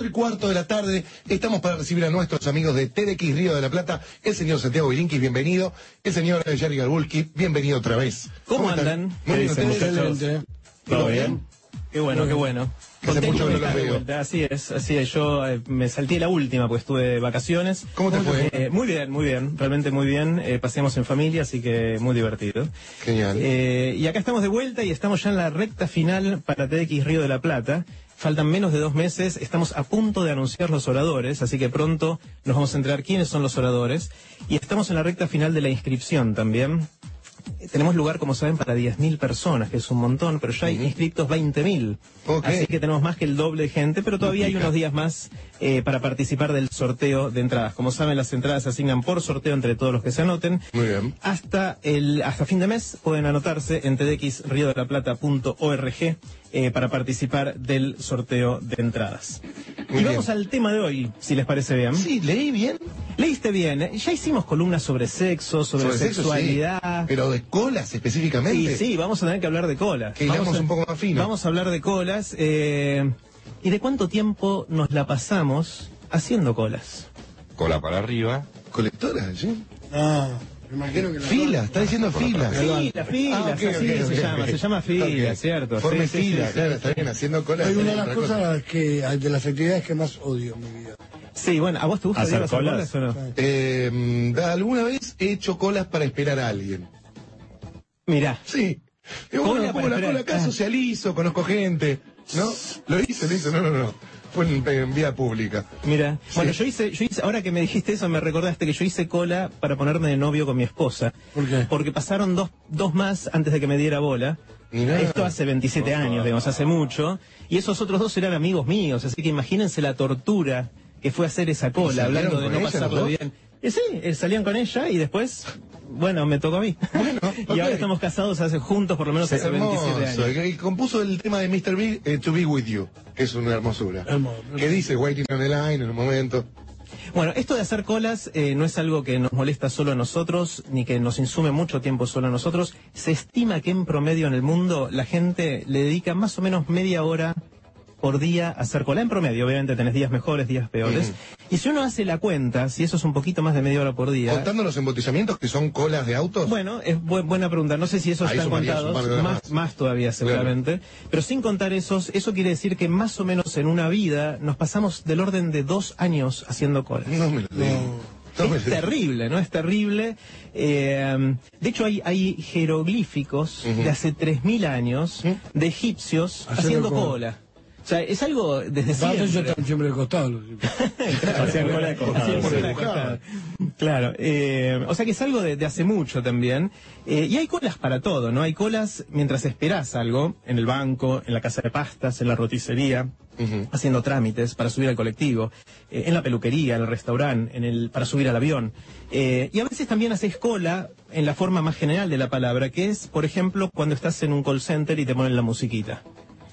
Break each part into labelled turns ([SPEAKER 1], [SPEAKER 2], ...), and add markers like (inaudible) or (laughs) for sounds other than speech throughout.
[SPEAKER 1] 4 y cuarto de la tarde. Estamos para recibir a nuestros amigos de TDX Río de la Plata. El señor Santiago Bilinkis, bienvenido. El señor Jerry Garbulki, bienvenido otra vez.
[SPEAKER 2] ¿Cómo
[SPEAKER 1] están?
[SPEAKER 2] andan?
[SPEAKER 1] Muy bien,
[SPEAKER 2] ¿Qué dicen,
[SPEAKER 1] ¿ustedes?
[SPEAKER 2] muchachos?
[SPEAKER 1] ¿Todo bien?
[SPEAKER 2] Qué bueno, qué bueno.
[SPEAKER 1] Que hace mucho que no
[SPEAKER 2] de
[SPEAKER 1] veo.
[SPEAKER 2] Así es, así es. Yo eh, me salté la última, pues estuve de vacaciones.
[SPEAKER 1] ¿Cómo te fue?
[SPEAKER 2] Eh, muy bien, muy bien, realmente muy bien. Eh, paseamos en familia, así que muy divertido.
[SPEAKER 1] Genial.
[SPEAKER 2] Eh, y acá estamos de vuelta y estamos ya en la recta final para TX Río de la Plata. Faltan menos de dos meses, estamos a punto de anunciar los oradores, así que pronto nos vamos a enterar quiénes son los oradores. Y estamos en la recta final de la inscripción también. Tenemos lugar, como saben, para 10.000 personas, que es un montón, pero ya hay inscriptos 20.000.
[SPEAKER 1] Ok.
[SPEAKER 2] Así que tenemos más que el doble de gente, pero todavía hay unos días más eh, para participar del sorteo de entradas. Como saben, las entradas se asignan por sorteo entre todos los que se anoten.
[SPEAKER 1] Muy bien.
[SPEAKER 2] Hasta el hasta fin de mes pueden anotarse en tdxriodelaplata.org eh, para participar del sorteo de entradas.
[SPEAKER 1] Muy
[SPEAKER 2] y vamos
[SPEAKER 1] bien.
[SPEAKER 2] al tema de hoy, si les parece bien.
[SPEAKER 1] Sí, leí bien.
[SPEAKER 2] Leíste bien, ¿eh? ya hicimos columnas sobre sexo, sobre,
[SPEAKER 1] Sobre sexo,
[SPEAKER 2] sexualidad.
[SPEAKER 1] sí. Pero de colas específicamente.
[SPEAKER 2] sí, vamos a tener que hablar de colas.
[SPEAKER 1] Que
[SPEAKER 2] vamos a,
[SPEAKER 1] un poco más fino.
[SPEAKER 2] Vamos a hablar de colas. eh, ¿Y de cuánto tiempo nos la pasamos haciendo colas?
[SPEAKER 3] cola para arriba.
[SPEAKER 1] ¿Colectora? ¿sí?
[SPEAKER 4] Ah, me imagino que la
[SPEAKER 1] Fila, está diciendo fila.
[SPEAKER 2] Fila, fila,
[SPEAKER 1] Ah,
[SPEAKER 2] así se llama, se llama fila. ¿cierto?
[SPEAKER 1] Forme
[SPEAKER 2] Sí, sí,
[SPEAKER 1] fila,
[SPEAKER 2] sí,
[SPEAKER 1] claro,
[SPEAKER 2] sí,
[SPEAKER 1] está
[SPEAKER 2] sí.
[SPEAKER 1] bien, haciendo colas.
[SPEAKER 4] Es una de las cosas que, de las actividades que más odio en mi vida.
[SPEAKER 2] Sí, bueno, ¿a vos te gusta
[SPEAKER 3] ¿Hacer
[SPEAKER 2] Diego, hacer
[SPEAKER 3] colas?
[SPEAKER 2] colas o no?
[SPEAKER 1] Eh, ¿Alguna vez he hecho colas para esperar a alguien?
[SPEAKER 2] Mirá,
[SPEAKER 1] Sí. Digo, bueno, pongo la cola acá,
[SPEAKER 2] Ah.
[SPEAKER 1] socializo, conozco gente. ¿No? Lo hice, lo hice, no, no, no. Fue en, en vía pública.
[SPEAKER 2] mira. Bueno, yo hice, yo hice, ahora que me dijiste eso, me recordaste que yo hice cola para ponerme de novio con mi esposa.
[SPEAKER 4] ¿Por qué?
[SPEAKER 2] Porque pasaron dos, dos más antes de que me diera bola.
[SPEAKER 1] Mirá.
[SPEAKER 2] Esto hace 27 años, digamos, hace mucho. Y esos otros dos eran amigos míos, así que imagínense la tortura que fue hacer esa
[SPEAKER 1] ¿Y
[SPEAKER 2] cola, hablando de no pasarlo bien. Sí, eh, salían con ella y después, bueno, me tocó a mí. (laughs) y
[SPEAKER 1] ok.
[SPEAKER 2] ahora estamos casados hace juntos por lo menos hace 27
[SPEAKER 1] Hermoso.
[SPEAKER 2] años.
[SPEAKER 1] Y compuso el tema de Mr. Big, eh, To Be With You, que es una hermosura.
[SPEAKER 4] Hermoso.
[SPEAKER 1] Que dice Waiting on the Line en un momento.
[SPEAKER 2] Bueno, esto de hacer colas eh, no es algo que nos molesta solo a nosotros, ni que nos insume mucho tiempo solo a nosotros. Se estima que en promedio en el mundo la gente le dedica más o menos media hora por día hacer cola. En promedio, obviamente tenés días mejores, días peores. Y si uno hace la cuenta, si eso es un poquito más de media hora por día...
[SPEAKER 1] Contando los embotellamientos que son colas de autos.
[SPEAKER 2] Bueno, es bu- buena pregunta. No sé si esos
[SPEAKER 1] Ahí
[SPEAKER 2] están contados. Más,
[SPEAKER 1] más.
[SPEAKER 2] más todavía, seguramente. Pero sin contar esos, eso quiere decir que más o menos en una vida nos pasamos del orden de dos años haciendo colas.
[SPEAKER 1] no me lo. No
[SPEAKER 2] es terrible, ¿no? Es terrible. Eh, de hecho, hay, hay jeroglíficos de hace 3.000 años de egipcios
[SPEAKER 4] Haciendo
[SPEAKER 2] haciendo
[SPEAKER 4] cola.
[SPEAKER 2] O sea, es algo desde siempre.
[SPEAKER 4] están siempre (laughs) de costado.
[SPEAKER 2] Claro,
[SPEAKER 3] Hacían cola de costado,
[SPEAKER 2] hacían
[SPEAKER 3] sí.
[SPEAKER 2] cola de costado. Claro, eh, o sea que es algo de, de hace mucho también. Eh, y hay colas para todo, ¿no? Hay colas mientras esperás algo, en el banco, en la casa de pastas, en la roticería, haciendo trámites para subir al colectivo, eh, en la peluquería, en el restaurante, en el, para subir al avión. Eh, y a veces también haces cola en la forma más general de la palabra, que es, por ejemplo, cuando estás en un call center y te ponen la musiquita.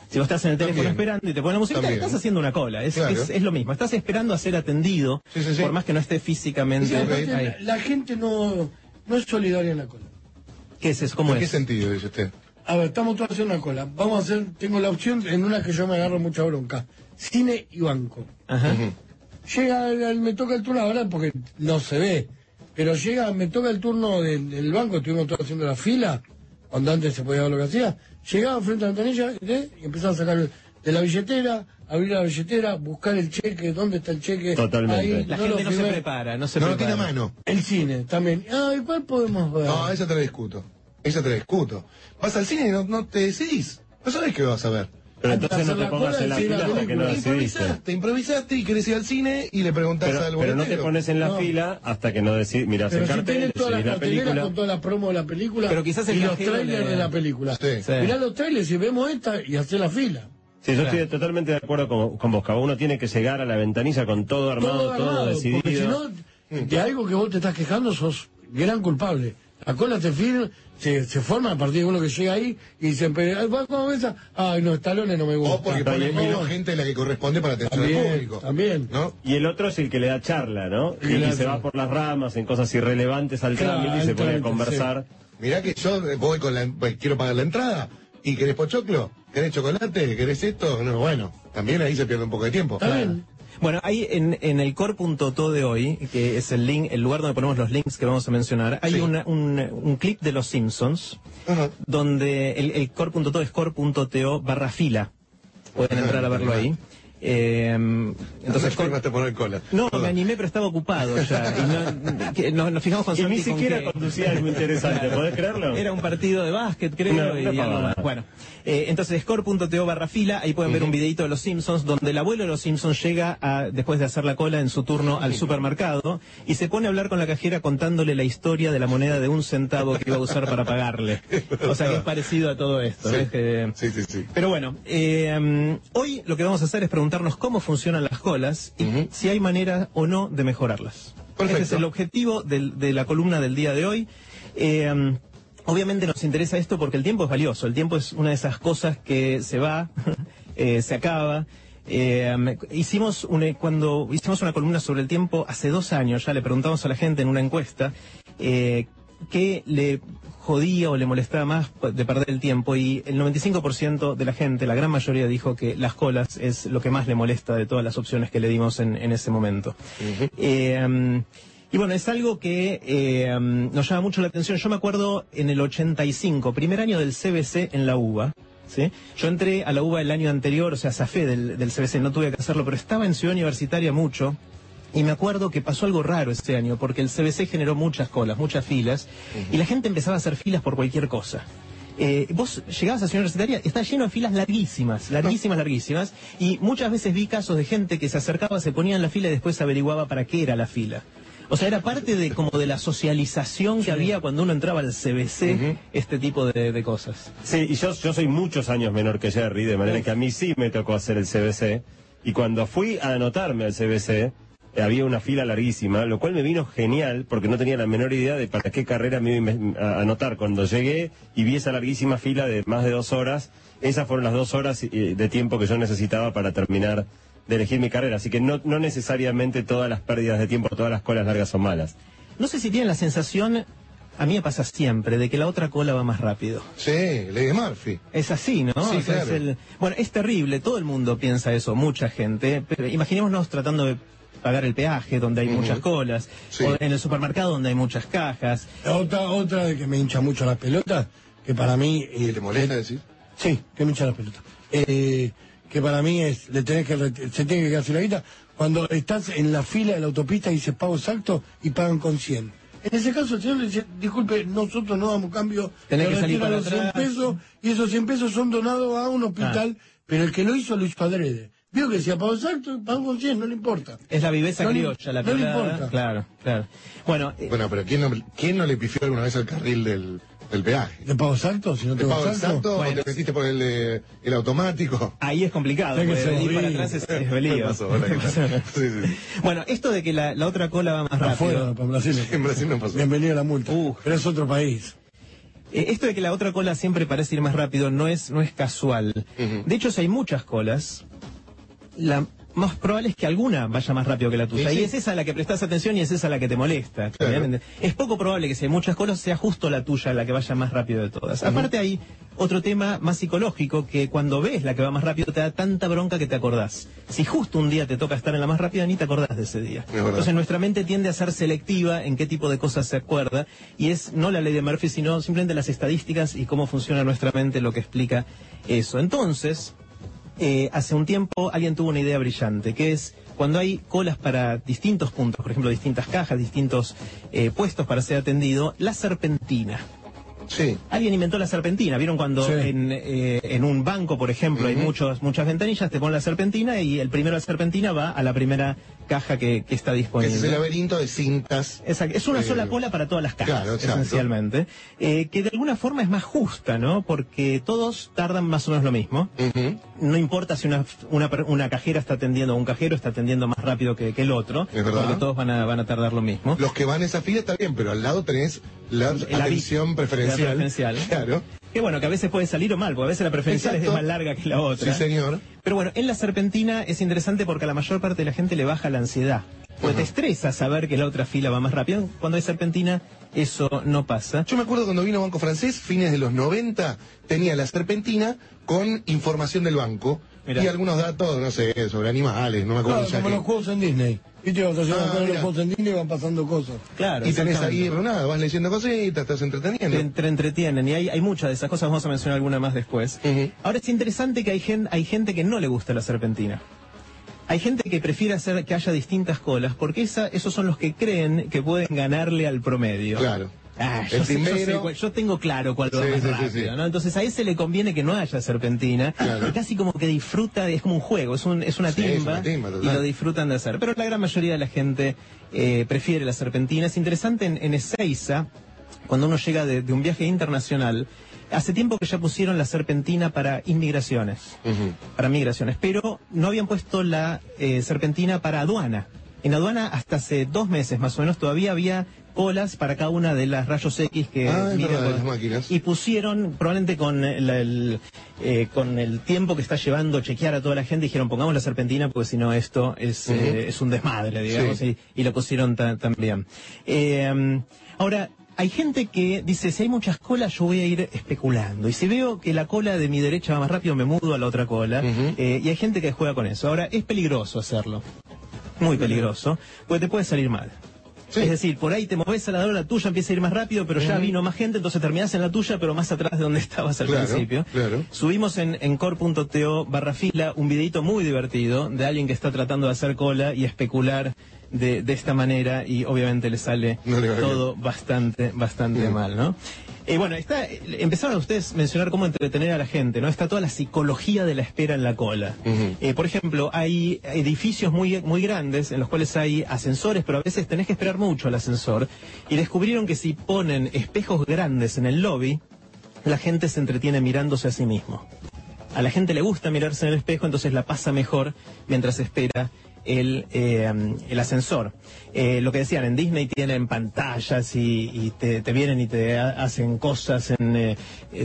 [SPEAKER 2] Si vos estás en el teléfono
[SPEAKER 1] También.
[SPEAKER 2] esperando y te ponen la
[SPEAKER 1] También.
[SPEAKER 2] estás haciendo una cola. Es,
[SPEAKER 1] Claro.
[SPEAKER 2] es, es lo mismo. Estás esperando a ser atendido,
[SPEAKER 1] Sí, sí, sí.
[SPEAKER 2] por más que no esté físicamente
[SPEAKER 4] aparte,
[SPEAKER 2] ahí.
[SPEAKER 4] la, gente no, no es solidaria en la cola.
[SPEAKER 2] ¿Qué es eso? ¿Cómo
[SPEAKER 1] ¿En qué sentido dice usted?
[SPEAKER 4] A ver, estamos todos haciendo una cola. Vamos a hacer, tengo la opción en una que yo me agarro mucha bronca. Cine y banco.
[SPEAKER 2] Ajá.
[SPEAKER 4] Llega, el- me toca el turno ahora porque no se ve. Pero llega, me toca el turno del, del banco, estuvimos todos haciendo la fila, cuando antes se podía ver lo que hacía. Llegaba frente a la ventanilla ¿eh? y empezaba a sacar de la billetera, abrir la billetera, buscar el cheque, dónde está el cheque.
[SPEAKER 3] Totalmente.
[SPEAKER 4] Ahí,
[SPEAKER 2] La
[SPEAKER 4] no
[SPEAKER 2] gente no se prepara, no se
[SPEAKER 1] No
[SPEAKER 2] prepara.
[SPEAKER 1] tiene a mano.
[SPEAKER 4] El cine también. Ay, ¿cuál podemos ver?
[SPEAKER 1] No, esa te la discuto. Esa te la discuto. Vas al cine y no, no te decidís. No sabés qué vas a ver.
[SPEAKER 3] Pero entonces no te pongas en la fila hasta que no decidiste.
[SPEAKER 1] Improvisaste, improvisaste y querés ir al cine y le preguntás
[SPEAKER 3] Pero,
[SPEAKER 1] al
[SPEAKER 3] pero no te pones en la
[SPEAKER 4] No.
[SPEAKER 3] fila hasta que no decides. Miras
[SPEAKER 4] Pero
[SPEAKER 3] el cartel,
[SPEAKER 4] tienen toda la
[SPEAKER 3] decidís película.
[SPEAKER 4] con toda la promo de la película
[SPEAKER 2] Pero quizás el
[SPEAKER 4] y los trailers
[SPEAKER 2] le-
[SPEAKER 4] de la película.
[SPEAKER 1] Sí.
[SPEAKER 2] Sí.
[SPEAKER 4] Mirá los trailers y vemos esta y hacer la fila.
[SPEAKER 3] Sí, yo estoy totalmente de acuerdo con, con vos, Cabo. Uno tiene que llegar a la ventanilla con todo armado, todo,
[SPEAKER 4] armado,
[SPEAKER 3] decidido.
[SPEAKER 4] Porque si no, de algo que vos te estás quejando, sos gran culpable. La cola te firma, se, se forma a partir de uno que llega ahí y se empieza, "Ay, ¿cómo ves? Ay, no, estalones no me gusta.
[SPEAKER 1] O porque ponen menos gente de la que corresponde para atención al
[SPEAKER 4] También,
[SPEAKER 1] público.
[SPEAKER 4] también.
[SPEAKER 1] ¿No?
[SPEAKER 3] Y el otro es el que le da charla, ¿no?
[SPEAKER 4] Y
[SPEAKER 3] se va por las ramas en cosas irrelevantes al
[SPEAKER 4] Claro,
[SPEAKER 3] trámite y se pone a conversar.
[SPEAKER 1] Mirá que yo eh, voy con la, pues, quiero pagar la entrada y querés pochoclo, querés chocolate, querés esto, no, bueno, también ahí se pierde un poco de tiempo.
[SPEAKER 4] Está bien.
[SPEAKER 2] Bueno, ahí en, en el core.to de hoy, que es el link, el lugar donde ponemos los links que vamos a mencionar, hay
[SPEAKER 1] Sí.
[SPEAKER 2] una- un, un clip de los Simpsons, donde el, el core.to es core.to barra fila. Pueden entrar a verlo ahí. Eh, entonces,
[SPEAKER 1] ¿Cómo
[SPEAKER 2] core-
[SPEAKER 1] te poner cola?
[SPEAKER 2] no, me
[SPEAKER 1] Perdón.
[SPEAKER 2] animé, pero estaba ocupado ya. Y no- que nos, nos fijamos con
[SPEAKER 3] Y ni
[SPEAKER 2] Santi con
[SPEAKER 3] siquiera
[SPEAKER 2] que-
[SPEAKER 3] conducía algo (laughs) interesante, ¿podés creerlo?
[SPEAKER 2] Era un partido de básquet, creo.
[SPEAKER 3] Una-
[SPEAKER 2] y más. Bueno, eh, entonces score.to barra fila, ahí pueden ver un videito de los Simpsons, donde el abuelo de los Simpsons llega a, después de hacer la cola en su turno al supermercado y se pone a hablar con la cajera contándole la historia de la moneda de un centavo que iba a usar para pagarle. O sea que es parecido a todo esto.
[SPEAKER 1] Sí. sí, sí, sí.
[SPEAKER 2] pero bueno, eh, hoy lo que vamos a hacer es preguntarnos cómo funcionan las colas y si hay manera o no de mejorarlas.
[SPEAKER 1] Perfecto.
[SPEAKER 2] Ese es el objetivo del- de la columna del día de hoy. Eh, mm, obviamente nos interesa esto porque el tiempo es valioso. El tiempo es una de esas cosas que se va, (laughs) eh, se acaba. Eh, mm, hicimos una, cuando hicimos una columna sobre el tiempo hace dos años, ya le preguntamos a la gente en una encuesta eh, qué le jodía o le molestaba más de perder el tiempo y el 95% de la gente, la gran mayoría dijo que las colas es lo que más le molesta de todas las opciones que le dimos en, en ese momento. Eh, um, y bueno, es algo que eh, um, nos llama mucho la atención. Yo me acuerdo en el 85, primer año del CBC en la UBA. ¿sí? Yo entré a la UBA el año anterior, o sea, zafé del, del CBC, no tuve que hacerlo, pero estaba en Ciudad Universitaria mucho. Y me acuerdo que pasó algo raro ese año, porque el CBC generó muchas colas, muchas filas, y la gente empezaba a hacer filas por cualquier cosa. Eh, vos llegabas a Ciudad Universitaria, está lleno de filas larguísimas, larguísimas, larguísimas, y muchas veces vi casos de gente que se acercaba, se ponía en la fila y después averiguaba para qué era la fila. O sea, era parte de como de la socialización que había cuando uno entraba al CBC, este tipo de, de cosas.
[SPEAKER 3] Sí, y yo, yo soy muchos años menor que Jerry, de manera que a mí sí me tocó hacer el CBC. Y cuando fui a anotarme al CBC, había una fila larguísima, lo cual me vino genial porque no tenía la menor idea de para qué carrera me iba a anotar. Cuando llegué y vi esa larguísima fila de más de dos horas, esas fueron las dos horas eh, de tiempo que yo necesitaba para terminar de elegir mi carrera. Así que no, no necesariamente todas las pérdidas de tiempo, todas las colas largas son malas.
[SPEAKER 2] No sé si tienen la sensación, a mí me pasa siempre, de que la otra cola va más rápido.
[SPEAKER 1] Sí, Lady Murphy.
[SPEAKER 2] Es así, ¿no?
[SPEAKER 1] Sí,
[SPEAKER 2] O sea,
[SPEAKER 1] claro.
[SPEAKER 2] es el- Bueno, es terrible, todo el mundo piensa eso, mucha gente, pero imaginémonos tratando de pagar el peaje donde hay muchas colas,
[SPEAKER 1] Sí.
[SPEAKER 2] o en el supermercado donde hay muchas cajas.
[SPEAKER 4] Otra, otra de que me hincha mucho las pelotas, que para mí...
[SPEAKER 1] ¿Y
[SPEAKER 4] eh,
[SPEAKER 1] te molesta decir?
[SPEAKER 4] Sí, que me hincha las pelotas. Eh, que para mí es, le tenés que, se tiene que quedar sin la guita, cuando estás en la fila de la autopista y dices pago exacto y pagan con 100. En ese caso el señor le dice, disculpe, nosotros no damos cambio,
[SPEAKER 2] Tenés que salir para
[SPEAKER 4] los 100
[SPEAKER 2] atrás.
[SPEAKER 4] pesos y esos 100 pesos son donados a un hospital, pero el que lo hizo lo hizo adrede. Vio que decía pago exacto pago con 100, no le importa.
[SPEAKER 2] Es la viveza
[SPEAKER 4] No
[SPEAKER 2] criolla, la
[SPEAKER 4] no le importa.
[SPEAKER 2] Claro, claro. Bueno, eh,
[SPEAKER 1] Bueno, pero ¿quién no, quién no le pifió alguna vez al carril del, del peaje?
[SPEAKER 4] ¿De pago exacto? Si no
[SPEAKER 1] ¿De
[SPEAKER 4] te
[SPEAKER 1] pago exacto
[SPEAKER 2] Bueno.
[SPEAKER 1] o te metiste por el, eh, el automático?
[SPEAKER 2] ahí es complicado. Bueno, esto de que la, la otra cola va más
[SPEAKER 4] Afuera,
[SPEAKER 2] rápido.
[SPEAKER 4] para Brasil.
[SPEAKER 1] En Brasil no pasó.
[SPEAKER 4] Bienvenido a la multa.
[SPEAKER 2] Uh.
[SPEAKER 4] Pero es otro país.
[SPEAKER 2] Eh, esto de que la otra cola siempre parece ir más rápido no es, no es casual. De hecho, si hay muchas colas, la más probable es que alguna vaya más rápido que la tuya.
[SPEAKER 1] Sí, sí.
[SPEAKER 2] Y es esa a la que prestas atención y es esa a la que te molesta.
[SPEAKER 1] Claro.
[SPEAKER 2] Es poco probable que si hay muchas colas sea justo la tuya la que vaya más rápido de todas. Aparte hay otro tema más psicológico que cuando ves la que va más rápido te da tanta bronca que te acordás. Si justo un día te toca estar en la más rápida ni te acordás de ese día.
[SPEAKER 1] Es.
[SPEAKER 2] Entonces nuestra mente tiende a ser selectiva en qué tipo de cosas se acuerda y es no la ley de Murphy sino simplemente las estadísticas y cómo funciona nuestra mente lo que explica eso. Entonces, eh, hace un tiempo alguien tuvo una idea brillante, que es cuando hay colas para distintos puntos, por ejemplo, distintas cajas, distintos eh, puestos para ser atendido, la serpentina.
[SPEAKER 1] Sí.
[SPEAKER 2] Alguien inventó la serpentina. ¿Vieron cuando
[SPEAKER 4] Sí.
[SPEAKER 2] en, eh, en un banco, por ejemplo, hay muchos, muchas ventanillas, te ponen la serpentina y el primero de la serpentina va a la primera caja que, que está disponible?
[SPEAKER 1] es el laberinto de cintas.
[SPEAKER 2] Exacto. Es una
[SPEAKER 1] Eh,
[SPEAKER 2] sola cola para todas las cajas,
[SPEAKER 1] claro,
[SPEAKER 2] esencialmente. Eh, que de alguna forma es más justa, ¿no? Porque todos tardan más o menos lo mismo. No importa si una, una, una cajera está atendiendo, o un cajero está atendiendo más rápido que, que el otro.
[SPEAKER 1] Es verdad.
[SPEAKER 2] Porque todos van a, van a tardar lo mismo.
[SPEAKER 1] Los que van a esa fila está bien, pero al lado tenés la
[SPEAKER 2] La
[SPEAKER 1] atención preferencial.
[SPEAKER 2] la preferencial.
[SPEAKER 1] Claro.
[SPEAKER 2] Que bueno, que a veces puede salir o mal, porque a veces la preferencial es más larga que la otra.
[SPEAKER 1] Sí, señor.
[SPEAKER 2] Pero bueno, en la serpentina es interesante porque a la mayor parte de la gente le baja la ansiedad. Porque te estresa saber que la otra fila va más rápido. Cuando hay serpentina, eso no pasa.
[SPEAKER 1] Yo me acuerdo cuando vino Banco Francés, fines de los 90, tenía la serpentina con información del banco.
[SPEAKER 2] Mirá.
[SPEAKER 1] y algunos datos, no sé, sobre animales, no me acuerdo
[SPEAKER 4] Claro, como los juegos en Disney. Viste, se
[SPEAKER 1] Ah,
[SPEAKER 4] los juegos en Disney van pasando cosas.
[SPEAKER 2] Claro.
[SPEAKER 1] Y tenés ahí nada, vas leyendo cositas, estás entreteniendo.
[SPEAKER 2] te, te entretienen y hay, hay muchas de esas cosas, vamos a mencionar alguna más después. Ahora es interesante que hay, gen- hay gente que no le gusta la serpentina. Hay gente que prefiere hacer que haya distintas colas porque esa, esos son los que creen que pueden ganarle al promedio.
[SPEAKER 1] Claro.
[SPEAKER 2] Ah, yo,
[SPEAKER 1] El
[SPEAKER 2] sé- yo sé
[SPEAKER 1] primero-
[SPEAKER 2] cuál- yo tengo claro cuál va
[SPEAKER 1] Sí,
[SPEAKER 2] más
[SPEAKER 1] sí,
[SPEAKER 2] rápido,
[SPEAKER 1] sí.
[SPEAKER 2] ¿no? Entonces a ese le conviene que no haya serpentina
[SPEAKER 1] Claro.
[SPEAKER 2] y casi como que disfruta, es como un juego, es, un, es una
[SPEAKER 1] es
[SPEAKER 2] timba,
[SPEAKER 1] una timba,
[SPEAKER 2] y lo disfrutan de hacer. Pero la gran mayoría de la gente eh, prefiere la serpentina. Es interesante en, en Ezeiza, cuando uno llega de, de un viaje internacional, hace tiempo que ya pusieron la serpentina para inmigraciones para migraciones, pero no habían puesto la eh, serpentina para aduana. En aduana hasta hace dos meses más o menos todavía había colas para cada una de las rayos X que
[SPEAKER 1] Ah, verdad,
[SPEAKER 2] por-
[SPEAKER 1] las máquinas.
[SPEAKER 2] y pusieron probablemente con el, el, eh, con el tiempo que está llevando chequear a toda la gente dijeron pongamos la serpentina porque si no esto es, eh, es un desmadre digamos
[SPEAKER 1] Sí.
[SPEAKER 2] y, y lo pusieron ta- también. Eh, ahora hay gente que dice, si hay muchas colas, yo voy a ir especulando. Y si veo que la cola de mi derecha va más rápido, me mudo a la otra cola. Eh, y hay gente que juega con eso. Ahora, es peligroso hacerlo. Muy peligroso. Porque te puede salir mal.
[SPEAKER 1] Sí.
[SPEAKER 2] Es decir, por ahí te moves a la hora, la tuya empieza a ir más rápido, pero ya vino más gente, entonces terminás en la tuya, pero más atrás de donde (laughs) estabas al
[SPEAKER 1] Claro,
[SPEAKER 2] principio.
[SPEAKER 1] claro.
[SPEAKER 2] Subimos en, en core.to barra fila un videito muy divertido de alguien que está tratando de hacer cola y especular de, de esta manera y obviamente le sale
[SPEAKER 1] No le va
[SPEAKER 2] todo bastante, bastante mal, ¿no? Eh, bueno, está, empezaron ustedes a mencionar cómo entretener a la gente, ¿no? Está toda la psicología de la espera en la cola. Eh, por ejemplo, hay edificios muy, muy grandes en los cuales hay ascensores, pero a veces tenés que esperar mucho al ascensor. Y descubrieron que si ponen espejos grandes en el lobby, la gente se entretiene mirándose a sí mismo. A la gente le gusta mirarse en el espejo, entonces la pasa mejor mientras espera el, eh, el ascensor. Eh, lo que decían, en Disney tienen pantallas y, y te, te vienen y te ha- hacen cosas, en, eh,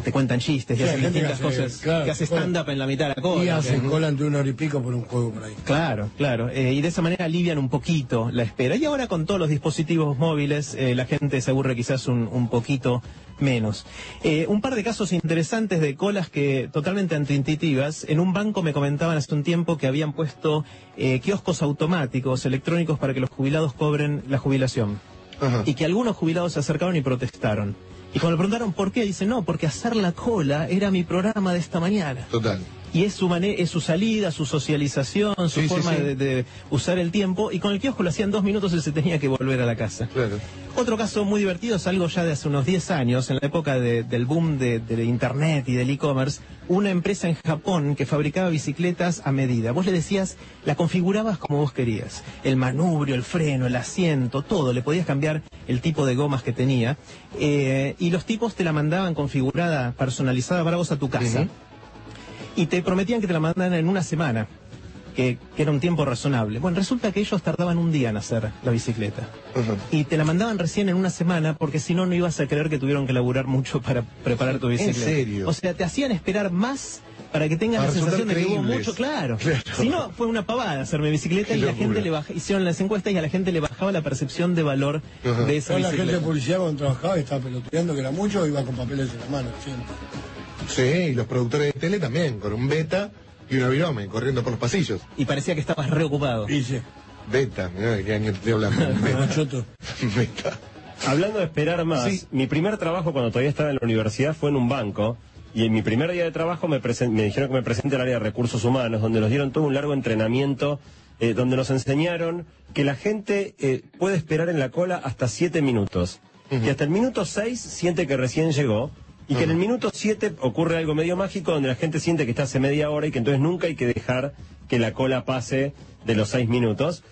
[SPEAKER 2] te cuentan chistes, y
[SPEAKER 4] Sí, hay
[SPEAKER 2] hacen distintas
[SPEAKER 4] hace-
[SPEAKER 2] cosas,
[SPEAKER 4] claro,
[SPEAKER 2] que hace stand-up en la mitad de la cola.
[SPEAKER 4] Y hacen cola entre una hora y pico por un juego por ahí.
[SPEAKER 2] Claro, claro. Y de esa manera alivian un poquito la espera. Y ahora con todos los dispositivos móviles, la gente se aburre quizás un, un poquito menos. Eh, un par de casos interesantes de colas que totalmente antiintuitivas. En un banco me comentaban hace un tiempo que habían puesto eh, kioscos automáticos, electrónicos, para que los jubilados cobren la jubilación.
[SPEAKER 1] Ajá.
[SPEAKER 2] Y que algunos jubilados se acercaron y protestaron. Y cuando le preguntaron por qué, dice, no, porque hacer la cola era mi programa de esta mañana.
[SPEAKER 1] Total.
[SPEAKER 2] Y es su, es su salida, su socialización, su
[SPEAKER 1] Sí,
[SPEAKER 2] forma
[SPEAKER 1] sí.
[SPEAKER 2] De, de usar el tiempo. Y con el kiosco lo hacían dos minutos y se tenía que volver a la casa.
[SPEAKER 1] Claro.
[SPEAKER 2] Otro caso muy divertido es algo ya de hace unos 10 años, en la época de- del boom de, de Internet y del e-commerce, una empresa en Japón que fabricaba bicicletas a medida. Vos le decías, la configurabas como vos querías. El manubrio, el freno, el asiento, todo. Le podías cambiar el tipo de gomas que tenía. Eh, y los tipos te la mandaban configurada, personalizada para vos a tu casa. Y te prometían que te la mandaran en una semana, que, que era un tiempo razonable. Bueno, resulta que ellos tardaban un día en hacer la bicicleta. Y te la mandaban recién en una semana porque si no, no ibas a creer que tuvieron que laburar mucho para preparar tu bicicleta.
[SPEAKER 1] serio?
[SPEAKER 2] O sea, te hacían esperar más para que tengas
[SPEAKER 1] Para
[SPEAKER 2] la sensación de que hubo mucho, claro.
[SPEAKER 1] Claro.
[SPEAKER 2] Si no, fue una pavada hacerme bicicleta
[SPEAKER 1] Qué
[SPEAKER 2] y la
[SPEAKER 1] locura.
[SPEAKER 2] gente le baja, hicieron las encuestas y a la gente le bajaba la percepción de valor
[SPEAKER 1] Ajá.
[SPEAKER 2] de esa
[SPEAKER 4] Toda la gente
[SPEAKER 2] bicicleta.
[SPEAKER 4] de policía cuando trabajaba y estaba peloteando que era mucho, iba con papeles en la mano siempre.
[SPEAKER 1] Sí, y los productores de tele también, con un beta y una virome, corriendo por los pasillos.
[SPEAKER 2] Y parecía que estabas reocupado.
[SPEAKER 4] Y dice,
[SPEAKER 1] Beta, mirá de qué año estoy hablando. (laughs) Beta.
[SPEAKER 4] machoto. (laughs)
[SPEAKER 1] Beta.
[SPEAKER 3] Hablando de esperar más,
[SPEAKER 1] Sí.
[SPEAKER 3] mi primer trabajo cuando todavía estaba en la universidad fue en un banco. Y en mi primer día de trabajo me, me dijeron que me presente al área de recursos humanos, donde nos dieron todo un largo entrenamiento, eh, donde nos enseñaron que la gente eh, puede esperar en la cola hasta siete minutos. Que hasta el minuto seis siente que recién llegó. Y que en el minuto siete ocurre algo medio mágico donde la gente siente que está hace media hora y que entonces nunca hay que dejar que la cola pase de los seis minutos.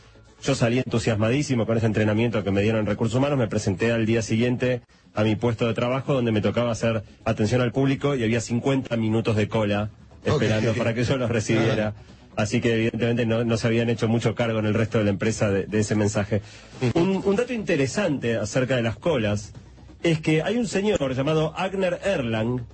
[SPEAKER 3] Yo salí entusiasmadísimo con ese entrenamiento que me dieron en recursos humanos, me presenté al día siguiente a mi puesto de trabajo donde me tocaba hacer atención al público y había 50 minutos de cola esperando para que yo los recibiera. Así que evidentemente no, no se habían hecho mucho cargo en el resto de la empresa de, de ese mensaje. Un, un dato interesante acerca de las colas es que hay un señor llamado Agner Erlang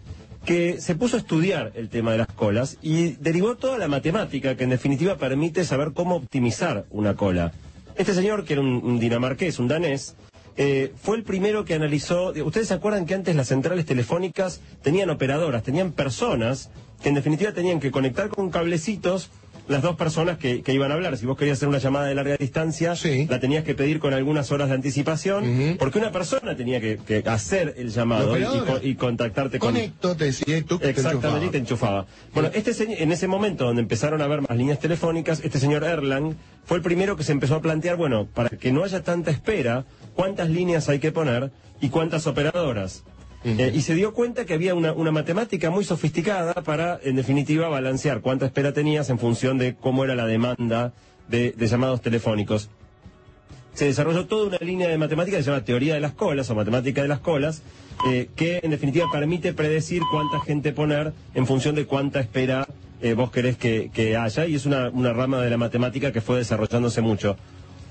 [SPEAKER 3] que se puso a estudiar el tema de las colas y derivó toda la matemática que en definitiva permite saber cómo optimizar una cola. Este señor, que era un, dinamarqués, un danés, eh, fue el primero que analizó. Ustedes se acuerdan que antes las centrales telefónicas tenían operadoras, tenían personas que en definitiva tenían que conectar con cablecitos las dos personas que, que iban a hablar. Si vos querías hacer una llamada de larga distancia,
[SPEAKER 1] Sí.
[SPEAKER 3] la tenías que pedir con algunas horas de anticipación, porque una persona tenía que, que hacer el llamado
[SPEAKER 1] La
[SPEAKER 3] y, contactarte con...
[SPEAKER 1] Conecto, te decía, tú te
[SPEAKER 3] Exactamente, y te
[SPEAKER 1] enchufabas.
[SPEAKER 3] enchufaba. Bueno, este en ese momento donde empezaron a haber más líneas telefónicas, este señor Erlang fue el primero que se empezó a plantear, bueno, para que no haya tanta espera, cuántas líneas hay que poner y cuántas operadoras. Eh, y se dio cuenta que había una, una matemática muy sofisticada para, en definitiva, balancear cuánta espera tenías en función de cómo era la demanda de, llamados telefónicos se desarrolló toda una línea de matemática que se llama teoría de las colas o matemática de las colas, eh, que en definitiva permite predecir cuánta gente poner en función de cuánta espera eh, vos querés que, que haya, y es una, una rama de la matemática que fue desarrollándose mucho.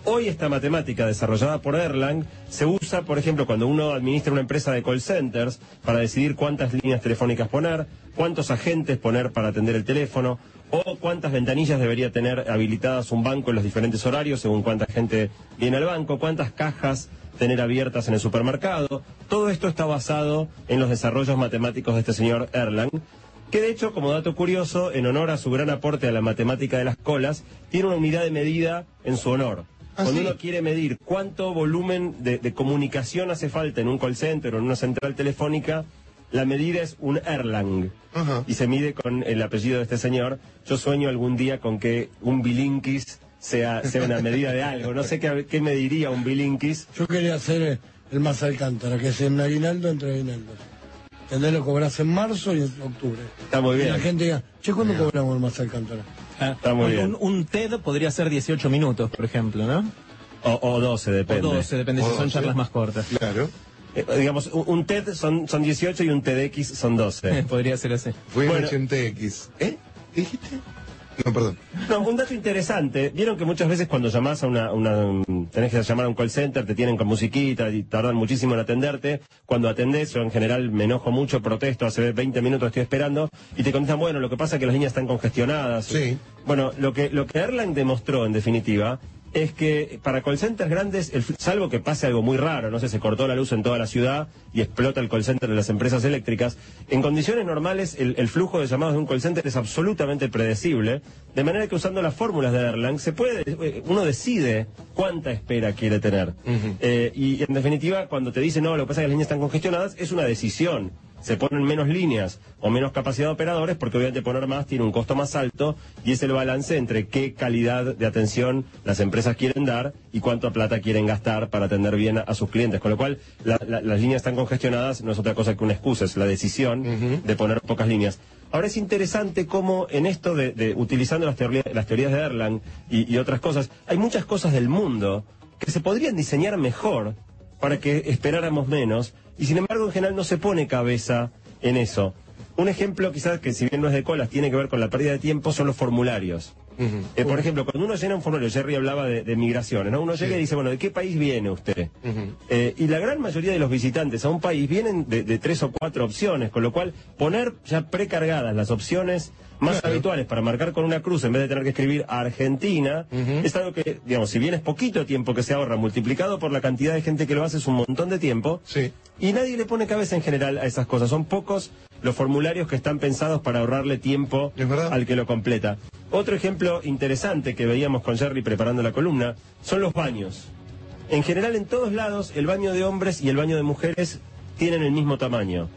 [SPEAKER 3] Hoy esta matemática desarrollada por Erlang se usa, por ejemplo, cuando uno administra una empresa de call centers para decidir cuántas líneas telefónicas poner, cuántos agentes poner para atender el teléfono o cuántas ventanillas debería tener habilitadas un banco en los diferentes horarios según cuánta gente viene al banco, cuántas cajas tener abiertas en el supermercado. Todo esto está basado en los desarrollos matemáticos de este señor Erlang, que de hecho, como dato curioso, en honor a su gran aporte a la matemática de las colas, tiene una unidad de medida en su honor.
[SPEAKER 1] ¿Ah,
[SPEAKER 3] Cuando
[SPEAKER 1] sí?
[SPEAKER 3] uno quiere medir cuánto volumen de, de comunicación hace falta en un call center o en una central telefónica, la medida es un Erlang.
[SPEAKER 1] Ajá.
[SPEAKER 3] Y se mide con el apellido de este señor. Yo sueño algún día con que un bilinkis sea, sea una medida de algo. No sé qué, qué mediría un bilinkis.
[SPEAKER 4] Yo quería hacer eh, el más alcántara, que es en aguinaldo entre aguinaldos. ¿Entendés? Lo cobras en marzo y en octubre.
[SPEAKER 3] Está muy
[SPEAKER 4] Y
[SPEAKER 3] bien.
[SPEAKER 4] la gente diga, che, ¿cuándo cobramos el más alcántara?
[SPEAKER 2] Ah,
[SPEAKER 3] Está muy
[SPEAKER 2] un,
[SPEAKER 3] bien.
[SPEAKER 2] un- un TED podría ser 18 minutos, por ejemplo, ¿no?
[SPEAKER 3] O, o 12, depende.
[SPEAKER 2] O 12, depende
[SPEAKER 1] O
[SPEAKER 2] si son
[SPEAKER 1] 12.
[SPEAKER 2] charlas más cortas.
[SPEAKER 1] Claro.
[SPEAKER 3] Eh, digamos, un, un TED son, son 18 y un TEDx son 12. (laughs)
[SPEAKER 2] Podría ser así.
[SPEAKER 1] Fue
[SPEAKER 3] Bueno.
[SPEAKER 1] en 80X. ¿Eh? ¿Qué dijiste? No, perdón.
[SPEAKER 3] No, un dato interesante. Vieron que muchas veces cuando llamás a una, una- tenés que llamar a un call center, te tienen con musiquita y tardan muchísimo en atenderte. Cuando atendés, yo en general me enojo mucho, protesto, hace 20 minutos estoy esperando, y te contestan, bueno, lo que pasa es que las líneas están congestionadas.
[SPEAKER 1] Sí.
[SPEAKER 3] Bueno, lo que, lo que Erlang demostró, en definitiva, es que para call centers grandes, el salvo que pase algo muy raro, no sé, se cortó la luz en toda la ciudad y explota el call center de las empresas eléctricas, en condiciones normales el, el flujo de llamados de un call center es absolutamente predecible, de manera que usando las fórmulas de Erlang se puede, eh, uno decide cuánta espera quiere tener. Eh, y en definitiva, cuando te dicen, no, lo que pasa es que las líneas están congestionadas, es una decisión se ponen menos líneas o menos capacidad de operadores porque obviamente poner más tiene un costo más alto y es el balance entre qué calidad de atención las empresas quieren dar y cuánta plata quieren gastar para atender bien a, a sus clientes. Con lo cual, la- la- las líneas tan congestionadas no es otra cosa que una excusa, es la decisión de poner pocas líneas. Ahora es interesante cómo en esto de, de utilizando las, teorías las teorías de Erlang y, y otras cosas, hay muchas cosas del mundo que se podrían diseñar mejor para que esperáramos menos y sin embargo en general no se pone cabeza en eso. Un ejemplo quizás que si bien no es de colas tiene que ver con la pérdida de tiempo son los formularios. Eh, por ejemplo, cuando uno llena un formulario, Jerry hablaba de, de migraciones, ¿no? Uno llega y dice, bueno, ¿de qué país viene usted? Eh, y la gran mayoría de los visitantes a un país vienen de, de tres o cuatro opciones, con lo cual poner ya precargadas las opciones más
[SPEAKER 1] Claro.
[SPEAKER 3] habituales para marcar con una cruz en vez de tener que escribir Argentina, es algo que, digamos, si bien es poquito tiempo que se ahorra, multiplicado por la cantidad de gente que lo hace es un montón de tiempo,
[SPEAKER 1] Sí.
[SPEAKER 3] y nadie le pone cabeza en general a esas cosas. Son pocos los formularios que están pensados para ahorrarle tiempo al que lo completa. Otro ejemplo interesante que veíamos con Jerry preparando la columna son los baños. En general, en todos lados, el baño de hombres y el baño de mujeres tienen el mismo tamaño.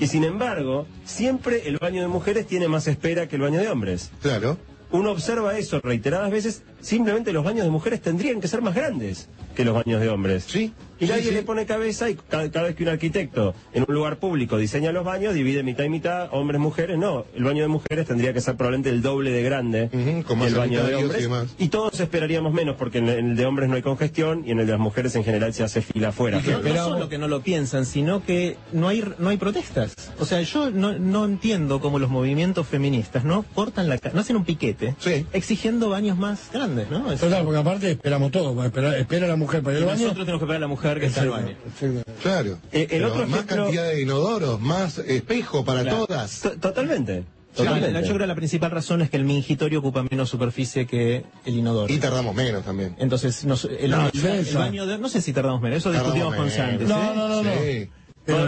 [SPEAKER 3] Y sin embargo, siempre el baño de mujeres tiene más espera que el baño de hombres.
[SPEAKER 1] Claro.
[SPEAKER 3] Uno observa eso reiteradas veces, simplemente los baños de mujeres tendrían que ser más grandes que los baños de hombres.
[SPEAKER 1] Sí,
[SPEAKER 3] Y
[SPEAKER 1] sí,
[SPEAKER 3] nadie
[SPEAKER 1] sí.
[SPEAKER 3] le pone cabeza y cada, cada vez que un arquitecto en un lugar público diseña los baños, divide mitad y mitad, hombres, mujeres. No, el baño de mujeres tendría que ser probablemente el doble de grande que el baño de
[SPEAKER 1] y
[SPEAKER 3] hombres.
[SPEAKER 1] demás.
[SPEAKER 3] Y todos esperaríamos menos porque en el de hombres no hay congestión y en el de las mujeres en general se hace fila afuera.
[SPEAKER 2] No, no solo que no lo piensan, sino que no hay no hay protestas. O sea, yo no, no entiendo cómo los movimientos feministas no cortan la no hacen un piquete
[SPEAKER 1] Sí.
[SPEAKER 2] exigiendo baños más grandes, ¿no? Es-
[SPEAKER 4] Total, porque aparte esperamos todo. para esperar- espera la mujer para ir al baño.
[SPEAKER 2] nosotros tenemos que ver a la mujer que está el baño.
[SPEAKER 1] Claro.
[SPEAKER 3] Eh, el otro
[SPEAKER 1] más
[SPEAKER 3] ejemplo-
[SPEAKER 1] cantidad de inodoros, más espejo para
[SPEAKER 2] Claro.
[SPEAKER 1] todas.
[SPEAKER 3] To- Totalmente. Totalmente.
[SPEAKER 2] la- yo creo que la principal razón es que el mingitorio ocupa menos superficie que el inodoro.
[SPEAKER 1] Y tardamos menos también.
[SPEAKER 2] Entonces, no, sé, el,
[SPEAKER 4] No,
[SPEAKER 2] el- el baño de, no sé si tardamos menos, eso
[SPEAKER 1] Tardamos
[SPEAKER 2] discutimos con
[SPEAKER 1] menos.
[SPEAKER 2] Santi.
[SPEAKER 4] No,
[SPEAKER 2] ¿sí?
[SPEAKER 4] no, no, no.
[SPEAKER 1] Sí.
[SPEAKER 4] Pero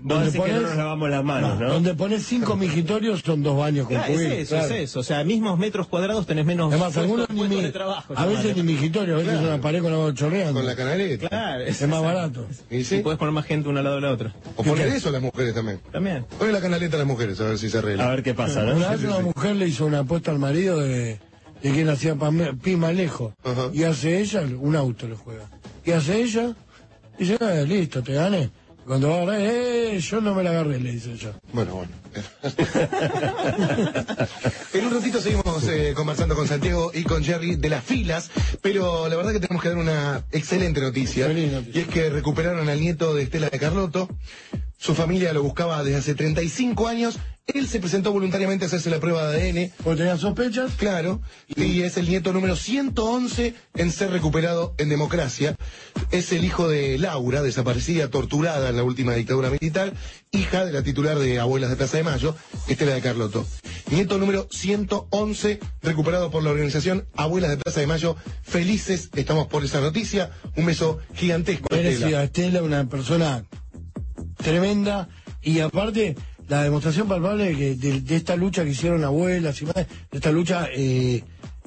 [SPEAKER 4] donde
[SPEAKER 3] que no
[SPEAKER 4] pones-
[SPEAKER 3] nos lavamos las manos, ¿no?
[SPEAKER 4] Donde pones cinco migitorios son dos baños con
[SPEAKER 2] Ah, es
[SPEAKER 4] cubierta,
[SPEAKER 2] eso,
[SPEAKER 4] claro.
[SPEAKER 2] es eso. O sea, mismos metros cuadrados tenés menos
[SPEAKER 4] Además, algunos ni mi-
[SPEAKER 2] de trabajo.
[SPEAKER 4] a veces ni migitorio, a veces es una pared con agua chorreando.
[SPEAKER 1] Con la canaleta.
[SPEAKER 2] Claro,
[SPEAKER 4] Es más (laughs) barato.
[SPEAKER 1] ¿Y
[SPEAKER 2] Y
[SPEAKER 1] sí?
[SPEAKER 2] puedes poner más gente una al lado de la otra.
[SPEAKER 1] O poner eso a las mujeres también.
[SPEAKER 2] También.
[SPEAKER 1] Poner la canaleta a las mujeres, a ver si se arregla.
[SPEAKER 3] A ver qué pasa, ¿no?
[SPEAKER 4] Una vez una mujer le hizo una apuesta al marido de, de quién hacía pame- pi más lejos. Y hace ella, un auto le juega. Y hace ella, y dice, "Ah, listo, te gané. Cuando va a agarrar, eh, yo no me la agarré, le dice ella.
[SPEAKER 1] Bueno, bueno. (laughs) en un ratito seguimos eh, conversando con Santiago y con Jerry de las filas, pero la verdad que tenemos que dar una excelente noticia.
[SPEAKER 4] Feliz noticia.
[SPEAKER 1] Y es que recuperaron al nieto de Estela de Carlotto. Su familia lo buscaba desde hace 35 años. Él se presentó voluntariamente a hacerse la prueba de ADN.
[SPEAKER 4] Porque tenía sospechas,
[SPEAKER 1] Claro, y es el nieto número 111 en ser recuperado en democracia. Es el hijo de Laura, desaparecida, torturada en la última dictadura militar, hija de la titular de Abuelas de Plaza de Mayo, Estela de Carlotto. Nieto número 111, recuperado por la organización Abuelas de Plaza de Mayo. Felices estamos por esa noticia. Un beso gigantesco.
[SPEAKER 4] merecida. Estela, una persona tremenda. Y aparte, la demostración palpable de, que- de, de esta lucha que hicieron abuelas y madres, de esta lucha eh,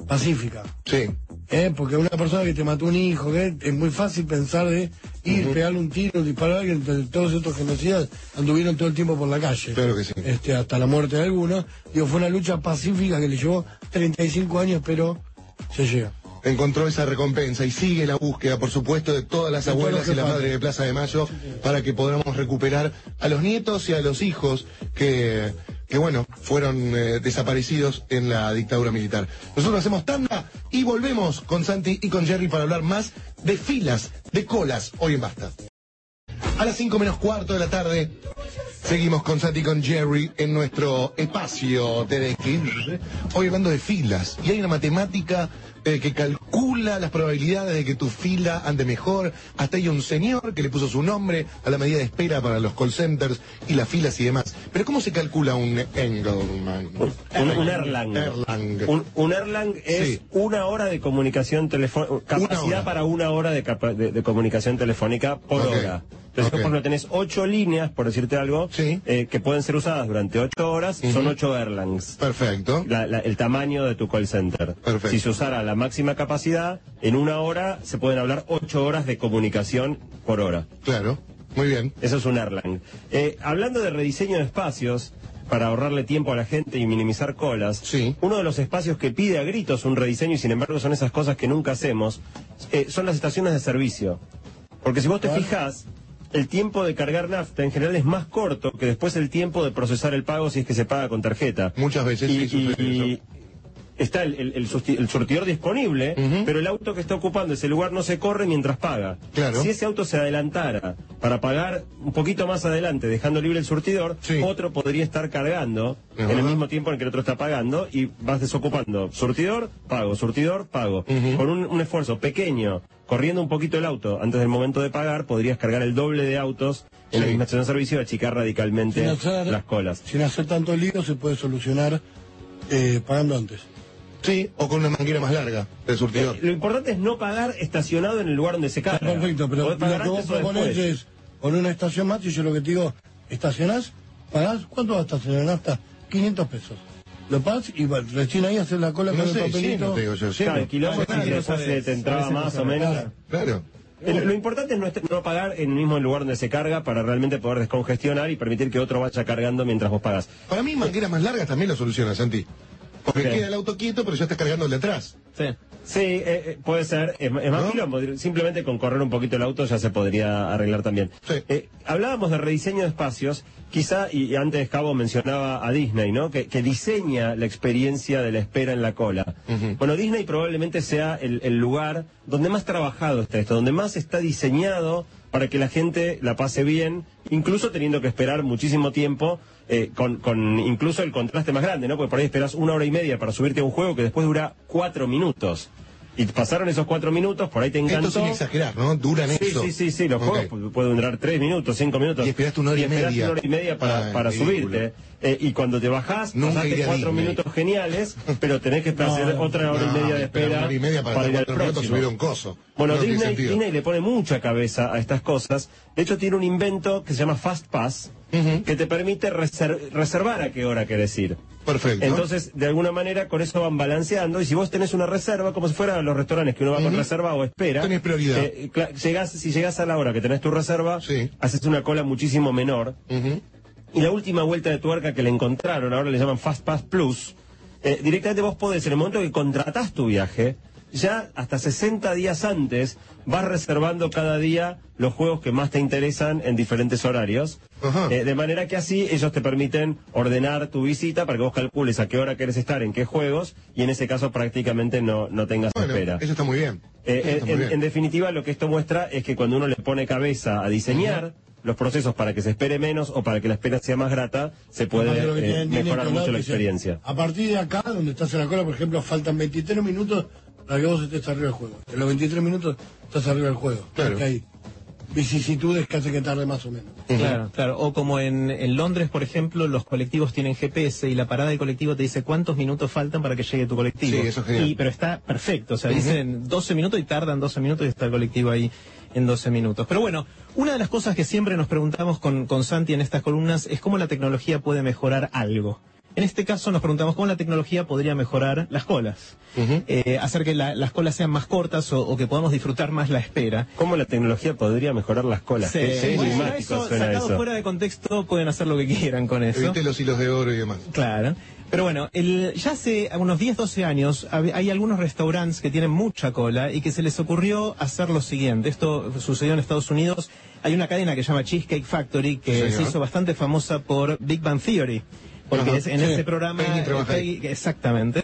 [SPEAKER 4] pacífica.
[SPEAKER 1] Sí,
[SPEAKER 4] ¿eh? Porque una persona que te mató un hijo, que es muy fácil pensar de ir, pegarle un tiro, disparar a alguien, todos estos genocidas anduvieron todo el tiempo por la calle.
[SPEAKER 1] Claro que sí.
[SPEAKER 4] Este, hasta la muerte de algunos. Digo, fue una lucha pacífica que le llevó 35 años, pero se llega.
[SPEAKER 1] Encontró esa recompensa y sigue la búsqueda, por supuesto, de todas las
[SPEAKER 4] De
[SPEAKER 1] abuelas y la
[SPEAKER 4] que
[SPEAKER 1] madre de Plaza de Mayo para que podamos recuperar a los nietos y a los hijos que, que bueno, fueron eh, desaparecidos en la dictadura militar. Nosotros hacemos tanda y volvemos con Santi y con Jerry para hablar más de filas, de colas, hoy en Basta. A las 5 menos cuarto de la tarde, seguimos con Santi y con Jerry en nuestro espacio TDX. Hoy hablando de filas. Y hay una matemática eh, que calcula las probabilidades de que tu fila ande mejor. Hasta hay un señor que le puso su nombre a la medida de espera para los call centers y las filas y demás. Pero ¿cómo se calcula un Engelman?
[SPEAKER 3] Un, un Erlang.
[SPEAKER 1] Erlang.
[SPEAKER 3] Un, un Erlang es
[SPEAKER 1] Sí.
[SPEAKER 3] una hora de comunicación telefónica, capacidad para una hora de, capa- de- de comunicación telefónica por hora. Entonces, por ejemplo, tenés ocho líneas, por decirte algo,
[SPEAKER 1] Sí.
[SPEAKER 3] eh, que pueden ser usadas durante ocho horas, son ocho Erlangs.
[SPEAKER 1] Perfecto.
[SPEAKER 3] La- la- el tamaño de tu call center.
[SPEAKER 1] Perfecto.
[SPEAKER 3] Si se usara la máxima capacidad, en una hora se pueden hablar ocho horas de comunicación por hora.
[SPEAKER 1] Claro. Muy bien.
[SPEAKER 3] Eso es un Erlang. Eh, hablando de rediseño de espacios, para ahorrarle tiempo a la gente y minimizar colas,
[SPEAKER 1] Sí.
[SPEAKER 3] uno de los espacios que pide a gritos un rediseño, y sin embargo son esas cosas que nunca hacemos, eh, son las estaciones de servicio. Porque si vos te fijás, el tiempo de cargar nafta en general es más corto que después el tiempo de procesar el pago si es que se paga con tarjeta.
[SPEAKER 1] Muchas veces
[SPEAKER 3] Y-
[SPEAKER 1] sí sucede
[SPEAKER 3] y-
[SPEAKER 1] eso.
[SPEAKER 3] está el, surtidor disponible, pero el auto que está ocupando ese lugar no se corre mientras paga.
[SPEAKER 1] Claro.
[SPEAKER 3] Si ese auto se adelantara para pagar un poquito más adelante, dejando libre el surtidor,
[SPEAKER 1] Sí.
[SPEAKER 3] otro podría estar cargando
[SPEAKER 1] Es
[SPEAKER 3] en el mismo tiempo en que el otro está pagando y vas desocupando surtidor, pago, surtidor, pago. Con un, un esfuerzo pequeño, corriendo un poquito el auto antes del momento de pagar, podrías cargar el doble de autos en la
[SPEAKER 1] Sí.
[SPEAKER 3] misma estación de servicio y achicar radicalmente
[SPEAKER 4] hacer-
[SPEAKER 3] las colas.
[SPEAKER 4] Sin hacer tanto lío se puede solucionar eh, pagando antes.
[SPEAKER 1] Sí, o con una manguera más larga del surtidor.
[SPEAKER 3] Eh, Lo importante es no pagar estacionado en el lugar donde se carga.
[SPEAKER 4] Perfecto, pero lo que vos proponés es con una estación más y yo lo que te digo, estacionás, pagás, ¿cuánto va a estacionar nafta? 500 pesos. Lo pagas y va- recién ahí hacer la cola
[SPEAKER 1] No
[SPEAKER 4] con el
[SPEAKER 1] sé, sí,
[SPEAKER 4] papelito.
[SPEAKER 1] no te digo yo, sí.
[SPEAKER 3] Claro, el kilómetro
[SPEAKER 2] Ah, no sabes,
[SPEAKER 3] te entraba más o menos.
[SPEAKER 1] Claro.
[SPEAKER 3] El- lo importante es no, est- no pagar en el mismo lugar donde se carga para realmente poder descongestionar y permitir que otro vaya cargando mientras vos pagas.
[SPEAKER 1] Para mí, mangueras más largas también lo solucionan, Santi. Porque queda el auto quieto, pero ya estás cargando el de atrás.
[SPEAKER 2] Sí.
[SPEAKER 3] Sí, eh, eh, puede ser. Es, es más
[SPEAKER 1] ¿No?
[SPEAKER 3] quilombo. Simplemente con correr un poquito el auto ya se podría arreglar también.
[SPEAKER 1] Sí.
[SPEAKER 3] Eh, hablábamos de rediseño de espacios. Quizá, y, antes Cabo mencionaba a Disney, ¿no? Que, que diseña la experiencia de la espera en la cola. Bueno, Disney probablemente sea el, el lugar donde más trabajado está esto, donde más está diseñado para que la gente la pase bien, incluso teniendo que esperar muchísimo tiempo, eh, con, con incluso el contraste más grande, ¿no? Porque por ahí esperas una hora y media para subirte a un juego que después dura cuatro minutos. Y pasaron esos cuatro minutos, por ahí te encantó.
[SPEAKER 1] Esto sin exagerar, ¿no? Duran
[SPEAKER 3] Sí,
[SPEAKER 1] eso.
[SPEAKER 3] sí, sí, sí, los
[SPEAKER 1] Ok.
[SPEAKER 3] juegos pu- pueden durar tres minutos, cinco minutos.
[SPEAKER 1] Y esperaste una hora y
[SPEAKER 3] esperaste
[SPEAKER 1] media.
[SPEAKER 3] una hora y media para,
[SPEAKER 1] Ah,
[SPEAKER 3] para subirte. Eh, y cuando te bajás,
[SPEAKER 1] Nunca
[SPEAKER 3] pasaste cuatro
[SPEAKER 1] Disney.
[SPEAKER 3] minutos geniales, pero tenés que hacer
[SPEAKER 4] No,
[SPEAKER 3] otra hora y media de
[SPEAKER 1] espera una hora y media para,
[SPEAKER 3] ir
[SPEAKER 1] estar
[SPEAKER 3] al próximo.
[SPEAKER 1] subir un coso.
[SPEAKER 3] Bueno,
[SPEAKER 1] No.
[SPEAKER 3] Disney le pone mucha cabeza a estas cosas. De hecho, tiene un invento que se llama Fast Pass, que te permite reser- reservar a qué hora querés ir.
[SPEAKER 1] Perfecto.
[SPEAKER 3] Entonces, de alguna manera, con eso van balanceando. Y si vos tenés una reserva, como si fueran los restaurantes que uno va con reserva o espera.
[SPEAKER 1] Tenés prioridad.
[SPEAKER 3] eh, llegás, si llegás a la hora que tenés tu reserva,
[SPEAKER 1] Sí.
[SPEAKER 3] haces una cola muchísimo menor. Y la última vuelta de tuerca que le encontraron, ahora le llaman Fast Pass Plus, eh, directamente vos podés, en el momento que contratás tu viaje, ya hasta 60 días antes vas reservando cada día los juegos que más te interesan en diferentes horarios.
[SPEAKER 1] Ajá.
[SPEAKER 3] Eh, de manera que así ellos te permiten ordenar tu visita para que vos calcules a qué hora querés estar, en qué juegos, y en ese caso prácticamente no, no tengas
[SPEAKER 1] Bueno,
[SPEAKER 3] espera.
[SPEAKER 1] eso está muy bien.
[SPEAKER 3] Eh,
[SPEAKER 1] está muy
[SPEAKER 3] en-
[SPEAKER 1] bien.
[SPEAKER 3] en definitiva, lo que esto muestra es que cuando uno le pone cabeza a diseñar los procesos para que se espere menos o para que la espera sea más grata, se puede eh,
[SPEAKER 4] tienen
[SPEAKER 3] mejorar mucho la experiencia.
[SPEAKER 4] A partir de acá, donde estás en la cola, por ejemplo, faltan 23 minutos para que vos estés arriba del juego. En los 23 minutos estás arriba del juego.
[SPEAKER 1] Claro.
[SPEAKER 4] Porque hay vicisitudes que hacen que tarde más o menos.
[SPEAKER 2] Claro, claro. O como en, en Londres, por ejemplo, los colectivos tienen GPS y la parada del colectivo te dice cuántos minutos faltan para que llegue tu colectivo.
[SPEAKER 1] Sí, eso es genial.
[SPEAKER 2] Y, pero está perfecto. O sea, dicen 12 minutos y tardan 12 minutos y está el colectivo ahí en 12 minutos. Pero bueno, una de las cosas que siempre nos preguntamos con, con Santi en estas columnas es cómo la tecnología puede mejorar algo. En este caso nos preguntamos cómo la tecnología podría mejorar las colas. Eh, hacer que la- las colas sean más cortas o, o que podamos disfrutar más la espera.
[SPEAKER 3] ¿Cómo la tecnología podría mejorar las colas?
[SPEAKER 2] Sí,
[SPEAKER 3] qué
[SPEAKER 2] bueno,
[SPEAKER 3] enigmático
[SPEAKER 2] eso,
[SPEAKER 3] suena
[SPEAKER 2] sacado
[SPEAKER 3] eso.
[SPEAKER 2] fuera de contexto, pueden hacer lo que quieran con eso.
[SPEAKER 1] Evite los hilos de oro y demás.
[SPEAKER 2] Claro. Pero bueno, el, ya hace unos 10, 12 años hay algunos restaurantes que tienen mucha cola y que se les ocurrió hacer lo siguiente. Esto sucedió en Estados Unidos. Hay una cadena que se llama Cheesecake Factory que se hizo bastante famosa por Big Bang Theory. Porque
[SPEAKER 1] Ajá,
[SPEAKER 2] es- en
[SPEAKER 1] sí.
[SPEAKER 2] ese programa... Eh, exactamente.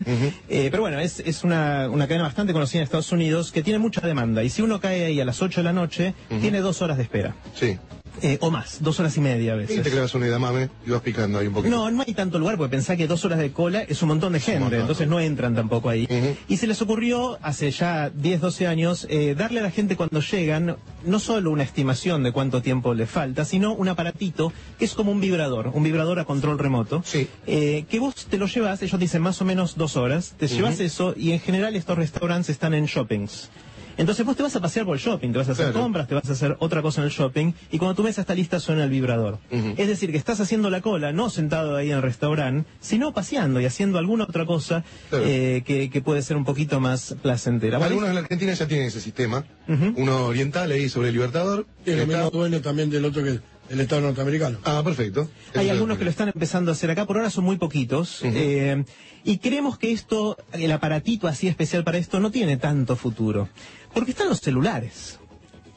[SPEAKER 2] Eh, pero bueno, es, es una, una cadena bastante conocida en Estados Unidos que tiene mucha demanda. Y si uno cae ahí a las 8 de la noche, tiene dos horas de espera.
[SPEAKER 1] Sí.
[SPEAKER 2] Eh, o más, dos horas y media a veces.
[SPEAKER 1] Y te clavas una edamame y vas picando ahí un poquito.
[SPEAKER 2] No, no hay tanto lugar, porque pensá que dos horas de cola es un montón de gente,
[SPEAKER 1] montón.
[SPEAKER 2] entonces no entran tampoco ahí. Y se les ocurrió, hace ya 10, 12 años, eh, darle a la gente cuando llegan, no solo una estimación de cuánto tiempo les falta, sino un aparatito que es como un vibrador, un vibrador a control remoto,
[SPEAKER 1] Sí.
[SPEAKER 2] eh, que vos te lo llevas, ellos dicen más o menos dos horas, te llevas eso y en general estos restaurantes están en shoppings. Entonces vos te vas a pasear por el shopping, te vas a hacer
[SPEAKER 1] Claro.
[SPEAKER 2] compras, te vas a hacer otra cosa en el shopping y cuando tu mesa está lista suena el vibrador. Es decir, que estás haciendo la cola, no sentado ahí en el restaurante, sino paseando y haciendo alguna otra cosa
[SPEAKER 1] Claro.
[SPEAKER 2] eh, que, que puede ser un poquito más placentera. Bueno,
[SPEAKER 1] Algunos en la Argentina ya tienen ese sistema. Uno oriental ahí sobre el Libertador.
[SPEAKER 4] Y
[SPEAKER 1] Está-
[SPEAKER 4] mismo dueño también del otro que el Estado norteamericano.
[SPEAKER 1] Ah, perfecto.
[SPEAKER 2] Hay
[SPEAKER 1] Eso
[SPEAKER 2] algunos
[SPEAKER 1] es
[SPEAKER 2] que lo están empezando a hacer acá, por ahora son muy poquitos. eh, y creemos que esto, el aparatito así especial para esto, no tiene tanto futuro. Porque están los celulares.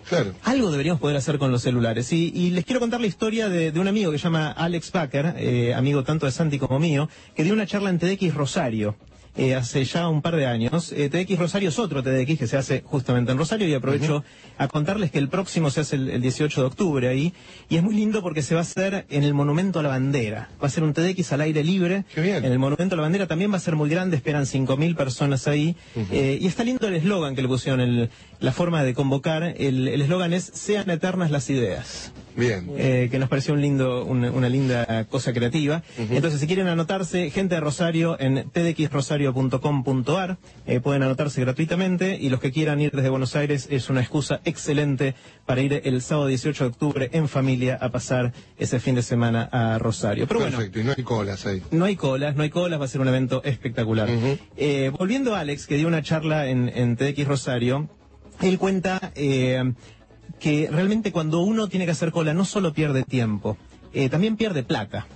[SPEAKER 1] Claro.
[SPEAKER 2] Algo deberíamos poder hacer con los celulares. Y, y les quiero contar la historia de, de un amigo que se llama Alex Baker, eh, amigo tanto de Santi como mío, que dio una charla en TDX Rosario. Eh, hace ya un par de años. Eh, TDX Rosario es otro TDX que se hace justamente en Rosario y aprovecho a contarles que el próximo se hace el, el 18 de octubre ahí y es muy lindo porque se va a hacer en el Monumento a la Bandera. Va a ser un TDX al aire libre.
[SPEAKER 1] Qué bien.
[SPEAKER 2] En el Monumento a la Bandera también va a ser muy grande, esperan 5.000 personas ahí. Eh, y está lindo el eslogan que le pusieron, el- la forma de convocar. El eslogan es Sean eternas las ideas.
[SPEAKER 1] Bien.
[SPEAKER 2] eh, que nos pareció un lindo, una, una linda cosa creativa. Entonces, si quieren anotarse, gente de Rosario en tdxrosario.com.ar, eh, pueden anotarse gratuitamente y los que quieran ir desde Buenos Aires es una excusa excelente para ir el sábado 18 de octubre en familia a pasar ese fin de semana a Rosario. Pero bueno,
[SPEAKER 1] Perfecto. Y no hay colas ahí.
[SPEAKER 2] no hay colas, no hay colas, va a ser un evento espectacular. Eh, volviendo a Alex, que dio una charla en, en Rosario, él cuenta eh, que realmente cuando uno tiene que hacer cola no solo pierde tiempo, eh, también pierde plata.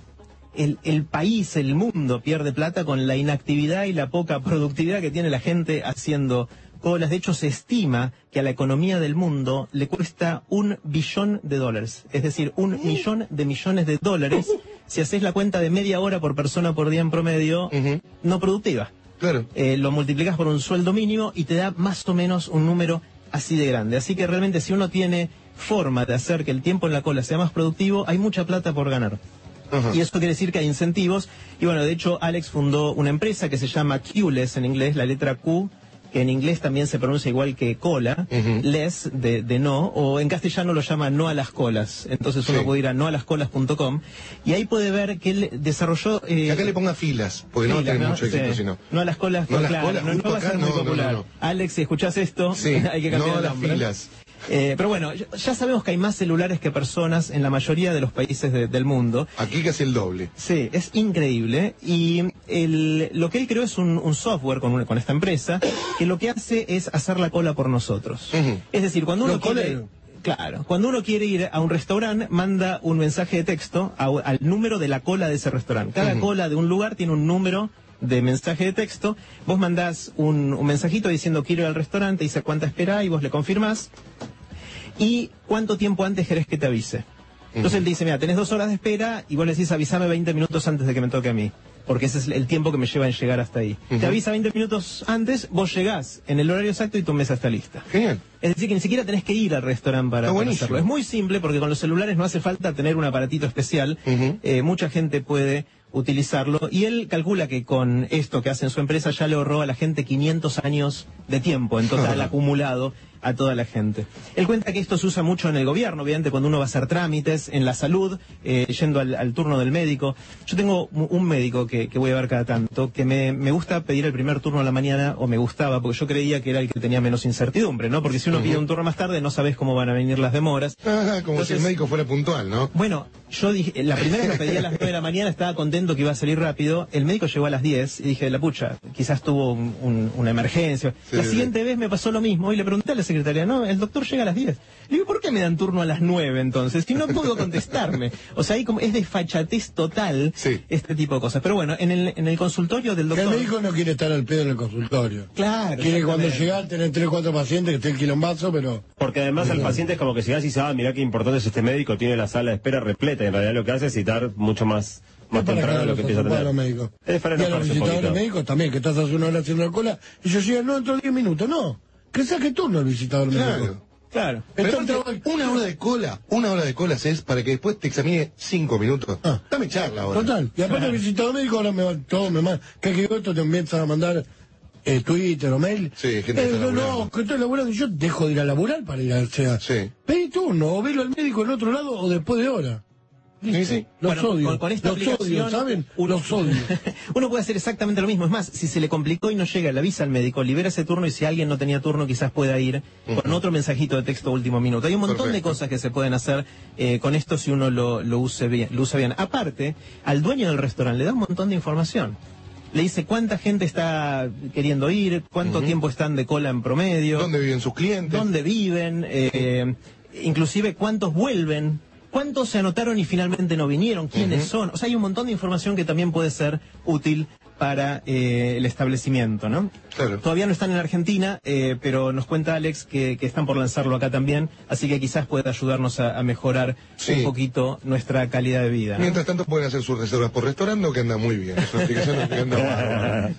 [SPEAKER 2] El, el país, el mundo pierde plata con la inactividad y la poca productividad que tiene la gente haciendo colas. De hecho, se estima que a la economía del mundo le cuesta un billón de dólares. Es decir, un millón de millones de dólares (laughs) si haces la cuenta de media hora por persona por día en promedio, no productiva.
[SPEAKER 1] Claro.
[SPEAKER 2] Eh, lo multiplicas por un sueldo mínimo y te da más o menos un número así de grande. Así que realmente si uno tiene forma de hacer que el tiempo en la cola sea más productivo, hay mucha plata por ganar. Y eso quiere decir que hay incentivos. Y bueno, de hecho, Alex fundó una empresa que se llama Qless en inglés, la letra Q, que en inglés también se pronuncia igual que cola,
[SPEAKER 1] Ujú.
[SPEAKER 2] less de, de no, o en castellano lo llama no a las colas. Entonces uno
[SPEAKER 1] Sí.
[SPEAKER 2] puede ir a noalascolas.com y ahí puede ver que él desarrolló... eh,
[SPEAKER 1] Que acá le ponga filas, porque no
[SPEAKER 2] filas,
[SPEAKER 1] tiene mucho éxito,
[SPEAKER 2] Sí.
[SPEAKER 1] sino.
[SPEAKER 2] No a las colas,
[SPEAKER 1] No
[SPEAKER 2] pues,
[SPEAKER 1] las
[SPEAKER 2] claro,
[SPEAKER 1] colas,
[SPEAKER 2] no, no va a ser muy
[SPEAKER 1] no, no,
[SPEAKER 2] popular.
[SPEAKER 1] no, no.
[SPEAKER 2] Alex, si escuchás esto,
[SPEAKER 1] Sí, (laughs)
[SPEAKER 2] hay que cambiar
[SPEAKER 1] no a las
[SPEAKER 2] nombre.
[SPEAKER 1] filas.
[SPEAKER 2] Eh, pero bueno, ya sabemos que hay más celulares que personas en la mayoría de los países de- del mundo.
[SPEAKER 1] Aquí casi el doble.
[SPEAKER 2] Sí, es increíble. Y el- lo que él creó es un, un software con, una- con esta empresa que lo que hace es hacer la cola por nosotros. Es decir, cuando uno quiere... Claro, cuando uno quiere ir a un restaurante, manda un mensaje de texto a- al número de la cola de ese restaurante. Cada cola de un lugar tiene un número de mensaje de texto. Vos mandás un, un mensajito diciendo quiero ir al restaurante, dice cuánta espera y vos le confirmás. ¿Y cuánto tiempo antes querés que te avise? Entonces él dice, mira, tenés dos horas de espera y vos le decís avísame 20 minutos antes de que me toque a mí. Porque ese es el tiempo que me lleva en llegar hasta ahí. Te avisa 20 minutos antes, vos llegás en el horario exacto y tu mesa está lista.
[SPEAKER 1] Genial.
[SPEAKER 2] Es decir, que ni siquiera tenés que ir al restaurante para, para hacerlo. Es muy simple porque con los celulares no hace falta tener un aparatito especial. Eh, mucha gente puede utilizarlo y él calcula que con esto que hace en su empresa ya le ahorró a la gente 500 años de tiempo en total (laughs) acumulado a toda la gente. Él cuenta que esto se usa mucho en el gobierno, obviamente cuando uno va a hacer trámites, en la salud, eh, yendo al, al turno del médico. Yo tengo un médico que, que voy a ver cada tanto, que me, me gusta pedir el primer turno a la mañana, o me gustaba, porque yo creía que era el que tenía menos incertidumbre, ¿no? Porque si uno pide un turno más tarde no sabes cómo van a venir las demoras.
[SPEAKER 1] Ah, como si el médico fuera puntual, ¿no?
[SPEAKER 2] Bueno, yo dije, la primera vez lo pedí a las 9 de la mañana, estaba contento que iba a salir rápido. El médico llegó a las 10 y dije, la pucha, quizás tuvo un- un- una emergencia.
[SPEAKER 1] Sí,
[SPEAKER 2] la
[SPEAKER 1] sí.
[SPEAKER 2] siguiente vez me pasó lo mismo y le pregunté a la secretaria, no, el doctor llega a las 10. Le digo, ¿por qué me dan turno a las 9 entonces? Si no puedo contestarme. O sea, ahí como es desfachatez total
[SPEAKER 1] Sí.
[SPEAKER 2] este tipo de cosas. Pero bueno, en el, en el consultorio del doctor...
[SPEAKER 4] el médico no quiere estar al pedo en el consultorio.
[SPEAKER 2] Claro.
[SPEAKER 4] Quiere cuando llegar tener tres o cuatro pacientes que esté el quilombazo, pero...
[SPEAKER 3] Porque además al paciente es como que llegás y dices, ah, mirá qué importante es este médico, tiene la sala de espera repleta. Y en realidad lo que hace es citar mucho más, más
[SPEAKER 4] para
[SPEAKER 3] temprano de lo
[SPEAKER 4] los
[SPEAKER 3] que empieza a tener.
[SPEAKER 4] los médicos.
[SPEAKER 3] Es para
[SPEAKER 4] y a los visitadores médicos también, que estás hace una hora haciendo la cola, y yo llego, no, dentro de 10 minutos, no. Que saque turno el visitador médico.
[SPEAKER 1] Claro.
[SPEAKER 2] Claro.
[SPEAKER 1] Pero
[SPEAKER 4] Entonces-
[SPEAKER 1] una hora de cola, una hora de cola es para que después te examine cinco minutos.
[SPEAKER 4] Ah.
[SPEAKER 1] Dame charla ahora.
[SPEAKER 4] Total. Y aparte el visitador médico ahora me va, todo me manda, que que esto te empiezan a mandar eh, Twitter o mail.
[SPEAKER 1] Sí, gente
[SPEAKER 4] Eh, no, no, que estoy laburando y yo dejo de ir a laburar para ir al sea.
[SPEAKER 1] Sí.
[SPEAKER 4] Pedí turno, o velo al médico en otro lado o después de hora.
[SPEAKER 1] Sí, sí.
[SPEAKER 4] Los
[SPEAKER 2] Bueno,
[SPEAKER 4] odio.
[SPEAKER 2] con- con esta
[SPEAKER 4] los
[SPEAKER 2] aplicación,
[SPEAKER 4] odio, ¿saben?
[SPEAKER 2] uno-
[SPEAKER 4] Los (laughs) odio.
[SPEAKER 2] Uno puede hacer exactamente lo mismo. Es más, si se le complicó y no llega, le avisa al médico, libera ese turno y si alguien no tenía turno, quizás pueda ir con otro mensajito de texto último minuto. Hay un montón de cosas que se pueden hacer eh, con esto si uno lo, lo, use bien, lo usa bien. Aparte, al dueño del restaurante le da un montón de información. Le dice cuánta gente está queriendo ir, cuánto tiempo están de cola en promedio
[SPEAKER 1] ¿Dónde viven sus clientes?
[SPEAKER 2] dónde viven, eh, inclusive cuántos vuelven, cuántos se anotaron y finalmente no vinieron, quiénes son. O sea, hay un montón de información que también puede ser útil para eh, el establecimiento, ¿no?
[SPEAKER 1] Claro.
[SPEAKER 2] Todavía no están en Argentina, eh, pero nos cuenta Alex que, que están por lanzarlo acá también, así que quizás pueda ayudarnos a, a mejorar
[SPEAKER 1] Sí.
[SPEAKER 2] un poquito nuestra calidad de vida. ¿no?
[SPEAKER 1] Mientras tanto pueden hacer sus reservas por restaurante que anda muy bien. Es una aplicación que anda bárbaro. (laughs)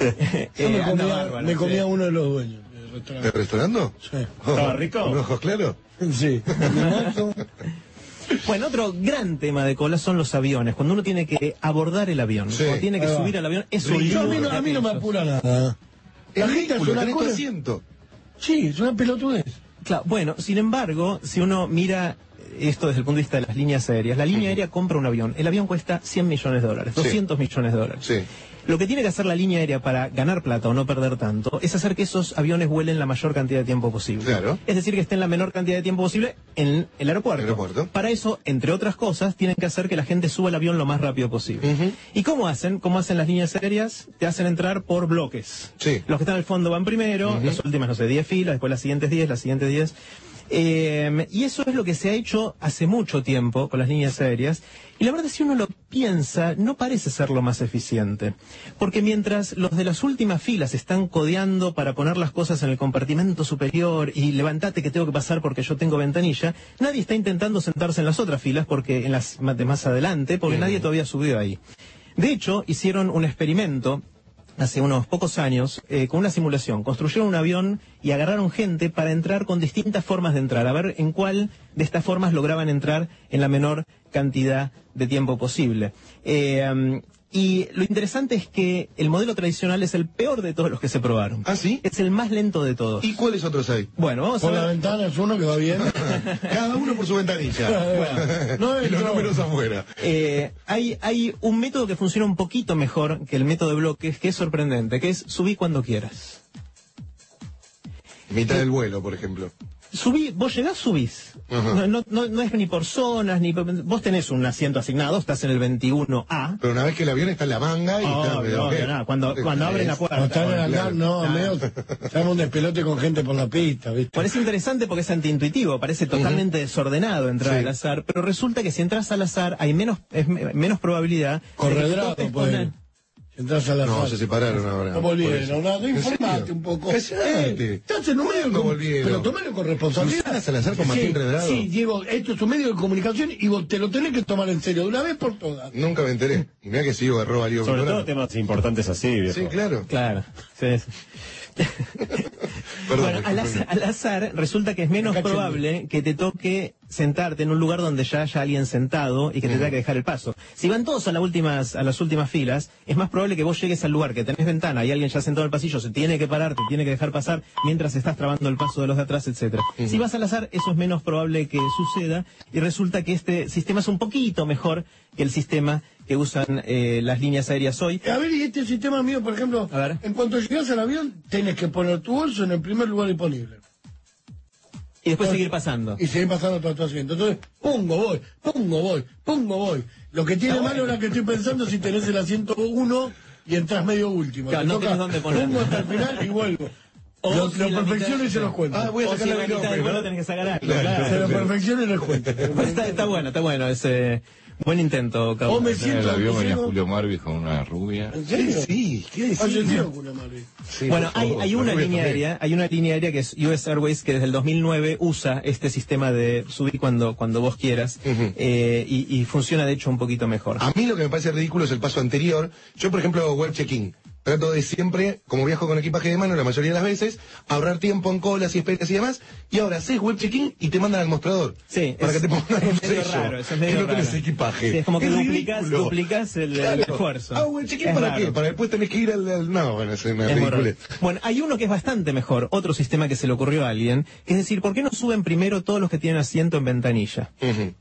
[SPEAKER 2] Eh,
[SPEAKER 4] Yo me
[SPEAKER 2] anda
[SPEAKER 4] comía,
[SPEAKER 2] bárbaro,
[SPEAKER 4] me
[SPEAKER 2] sí.
[SPEAKER 4] comía uno de los dueños
[SPEAKER 1] ¿De
[SPEAKER 4] restaurante.
[SPEAKER 1] restaurante?
[SPEAKER 4] Sí.
[SPEAKER 3] ¿Estaba rico?
[SPEAKER 1] ¿Con ojos claros? (laughs)
[SPEAKER 4] Sí.
[SPEAKER 2] Bueno, otro gran tema de cola son los aviones. Cuando uno tiene que abordar el avión,
[SPEAKER 1] Sí.
[SPEAKER 2] cuando tiene que subir al avión, es un
[SPEAKER 4] Yo, a, mí no, a mí no me apura nada. La
[SPEAKER 1] Es
[SPEAKER 4] gente
[SPEAKER 1] ridículo,
[SPEAKER 4] una
[SPEAKER 1] asiento.
[SPEAKER 4] Sí, es una pelotudez.
[SPEAKER 2] Claro, bueno, sin embargo, si uno mira esto desde el punto de vista de las líneas aéreas, la línea aérea compra un avión. El avión cuesta 100 millones de dólares,
[SPEAKER 1] Sí.
[SPEAKER 2] 200 millones de dólares.
[SPEAKER 1] Sí.
[SPEAKER 2] Lo que tiene que hacer la línea aérea para ganar plata o no perder tanto es hacer que esos aviones vuelen la mayor cantidad de tiempo posible.
[SPEAKER 1] Claro.
[SPEAKER 2] Es decir, que estén la menor cantidad de tiempo posible en el aeropuerto.
[SPEAKER 1] El aeropuerto.
[SPEAKER 2] Para eso, entre otras cosas, tienen que hacer que la gente suba al avión lo más rápido posible. ¿Y cómo hacen? ¿Cómo hacen las líneas aéreas? Te hacen entrar por bloques.
[SPEAKER 1] Sí.
[SPEAKER 2] Los que están al fondo van primero, las últimas, no sé, 10 filas, después las siguientes 10, las siguientes 10. Eh, y eso es lo que se ha hecho hace mucho tiempo con las líneas aéreas. Y la verdad, si uno lo piensa, no parece ser lo más eficiente. Porque mientras los de las últimas filas están codeando para poner las cosas en el compartimento superior y levantate que tengo que pasar porque yo tengo ventanilla, nadie está intentando sentarse en las otras filas porque en las de más adelante, porque nadie todavía subió ahí. De hecho, hicieron un experimento hace unos pocos años eh, con una simulación. Construyeron un avión y agarraron gente para entrar con distintas formas de entrar, a ver en cuál de estas formas lograban entrar en la menor cantidad de tiempo posible. Eh, Y lo interesante es que el modelo tradicional es el peor de todos los que se probaron.
[SPEAKER 1] ¿Ah, sí?
[SPEAKER 2] Es el más lento de todos.
[SPEAKER 1] ¿Y cuáles otros hay?
[SPEAKER 2] Bueno, vamos a
[SPEAKER 4] Por la
[SPEAKER 2] ver.
[SPEAKER 4] ventana es uno que va bien. (laughs)
[SPEAKER 1] Cada uno por su ventanilla.
[SPEAKER 4] no, (laughs)
[SPEAKER 1] y los
[SPEAKER 4] no.
[SPEAKER 1] números afuera.
[SPEAKER 2] Eh, hay, hay un método que funciona un poquito mejor que el método de bloques, que es sorprendente, que es subí cuando quieras.
[SPEAKER 1] Mitad del vuelo, por ejemplo.
[SPEAKER 2] Subí, vos llegás, subís. No, no, no, no es ni por zonas, ni por- vos tenés un asiento asignado, estás en el 21A.
[SPEAKER 1] Pero una vez que el avión está en la manga y está...
[SPEAKER 2] Obvio, obvio, nada, cuando, cuando abren la puerta.
[SPEAKER 4] Cuando están en hangar, no,
[SPEAKER 2] Claro.
[SPEAKER 4] medio. Estamos un despelote con gente por la pista, ¿viste?
[SPEAKER 2] Parece interesante porque es antiintuitivo, parece totalmente desordenado entrar
[SPEAKER 1] Sí.
[SPEAKER 2] al azar, pero resulta que si entras al azar hay menos, es me- menos probabilidad.
[SPEAKER 4] Corredrado, pues. Entras a la
[SPEAKER 1] No, se separaron ahora.
[SPEAKER 4] No volvieron, nada,
[SPEAKER 1] ¿En
[SPEAKER 4] informate un poco.
[SPEAKER 1] Cállate.
[SPEAKER 4] Eh, estás en un medio de
[SPEAKER 1] ¿Cuándo
[SPEAKER 4] com-
[SPEAKER 1] volvieron?
[SPEAKER 4] Pero tomalo con responsabilidad.
[SPEAKER 1] Susana Salazar con Martín
[SPEAKER 4] sí,
[SPEAKER 1] Redrado.
[SPEAKER 4] Sí, Diego, esto es un medio de comunicación y vos te lo tenés que tomar en serio de una vez por todas.
[SPEAKER 1] Nunca me enteré. Y mira que sigo arroba Lío
[SPEAKER 3] Sobre todo temas importantes así, viejo.
[SPEAKER 1] Sí, claro.
[SPEAKER 2] Claro. sí.
[SPEAKER 1] Perdón.
[SPEAKER 2] Bueno, al azar, al azar resulta que es menos probable que te toque sentarte en un lugar donde ya haya alguien sentado y que te tenga que dejar el paso. Si van todos a, las últimas, a las últimas filas, es más probable que vos llegues al lugar que tenés ventana y alguien ya sentado en el pasillo se tiene que parar, te tiene que dejar pasar mientras estás trabando el paso de los de atrás, etcétera. Si vas al azar, eso es menos probable que suceda y resulta que este sistema es un poquito mejor que el sistema que usan eh, las líneas aéreas hoy.
[SPEAKER 4] A ver, y este sistema mío, por ejemplo,
[SPEAKER 2] A ver.
[SPEAKER 4] en cuanto llegas al avión, tenés que poner tu bolso en el primer lugar disponible.
[SPEAKER 2] Y después seguir pasando.
[SPEAKER 4] Y seguir pasando todo tu asiento. Entonces, pongo, voy, pongo, voy, pongo, voy. Lo que tiene malo ahora que estoy pensando si tenés el asiento uno y entras medio último.
[SPEAKER 2] Claro,
[SPEAKER 4] Te
[SPEAKER 2] no
[SPEAKER 4] toca,
[SPEAKER 2] dónde ponerlo.
[SPEAKER 4] Pongo hasta el final y vuelvo.
[SPEAKER 2] O
[SPEAKER 4] lo
[SPEAKER 2] si
[SPEAKER 4] lo
[SPEAKER 2] la
[SPEAKER 4] perfecciono y se los cuento.
[SPEAKER 1] Ah, voy a
[SPEAKER 2] O
[SPEAKER 1] sacar
[SPEAKER 2] si
[SPEAKER 1] la
[SPEAKER 2] la mitad del vuelo tenés que sacar algo,
[SPEAKER 1] Claro.
[SPEAKER 2] claro.
[SPEAKER 4] se lo perfecciono y les cuento. (laughs)
[SPEAKER 2] Está, está bueno, está bueno. Es, eh, buen intento, Cabo.
[SPEAKER 4] O me
[SPEAKER 5] En
[SPEAKER 4] siento
[SPEAKER 5] el avión venía Julio Marvis con una rubia.
[SPEAKER 4] ¿En serio?
[SPEAKER 1] Sí, ¿qué
[SPEAKER 4] Ah, Julio Marvi.
[SPEAKER 1] Sí,
[SPEAKER 2] Bueno, hay, una línea
[SPEAKER 1] también.
[SPEAKER 2] aérea, hay una línea aérea que es US Airways que desde el 2009 usa este sistema de subir cuando, cuando vos quieras eh, y, y funciona de hecho un poquito mejor.
[SPEAKER 1] A mí lo que me parece ridículo es el paso anterior. Yo, por ejemplo, hago web check-in. Trato de siempre, como viajo con equipaje de mano la mayoría de las veces, ahorrar tiempo en colas y esperas y demás. Y ahora haces web check-in y te mandan al mostrador.
[SPEAKER 2] Sí,
[SPEAKER 1] Para
[SPEAKER 2] es-
[SPEAKER 1] que te pongan
[SPEAKER 2] es
[SPEAKER 1] un sello.
[SPEAKER 2] raro, eso es
[SPEAKER 1] que no tenés equipaje.
[SPEAKER 2] Sí, es como que duplicas,
[SPEAKER 1] ridículo.
[SPEAKER 2] duplicas el, el
[SPEAKER 1] Claro.
[SPEAKER 2] esfuerzo.
[SPEAKER 1] Ah, web check-in
[SPEAKER 2] Es
[SPEAKER 1] para
[SPEAKER 2] raro.
[SPEAKER 1] qué? Para después tenés que ir al... al- No, bueno, es una
[SPEAKER 2] Es
[SPEAKER 1] ridícula.
[SPEAKER 2] Bueno, hay uno que es bastante mejor, otro sistema que se le ocurrió a alguien, que es decir, ¿por qué no suben primero todos los que tienen asiento en ventanilla?
[SPEAKER 1] Ujú.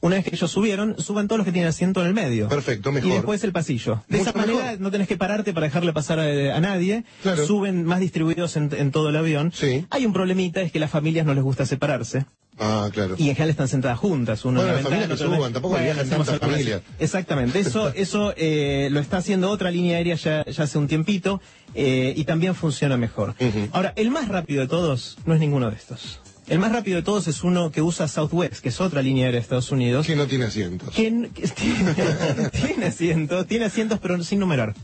[SPEAKER 2] Una vez que ellos subieron, suban todos los que tienen asiento en el medio.
[SPEAKER 1] Perfecto, mejor.
[SPEAKER 2] Y después el pasillo. De
[SPEAKER 1] Mucho
[SPEAKER 2] esa manera
[SPEAKER 1] mejor.
[SPEAKER 2] no tenés que pararte para dejarle pasar a, a nadie.
[SPEAKER 1] Claro.
[SPEAKER 2] Suben más distribuidos en, en todo el avión.
[SPEAKER 1] Sí.
[SPEAKER 2] Hay un problemita, es que las familias no les gusta separarse.
[SPEAKER 1] Ah, claro.
[SPEAKER 2] Y en general están sentadas juntas. Uno
[SPEAKER 1] Bueno,
[SPEAKER 2] en la
[SPEAKER 1] las
[SPEAKER 2] ventana,
[SPEAKER 1] familias que suban, tampoco viajan tantas familias.
[SPEAKER 2] Exactamente. Eso, (laughs) eso eh, lo está haciendo otra línea aérea ya, ya hace un tiempito eh, y también funciona mejor. Ahora, el más rápido de todos no es ninguno de estos. El más rápido de todos es uno que usa Southwest, que es otra línea aérea de Estados Unidos.
[SPEAKER 1] Que no tiene asientos.
[SPEAKER 2] que (laughs) tiene, tiene asientos, tiene asientos pero sin numerar.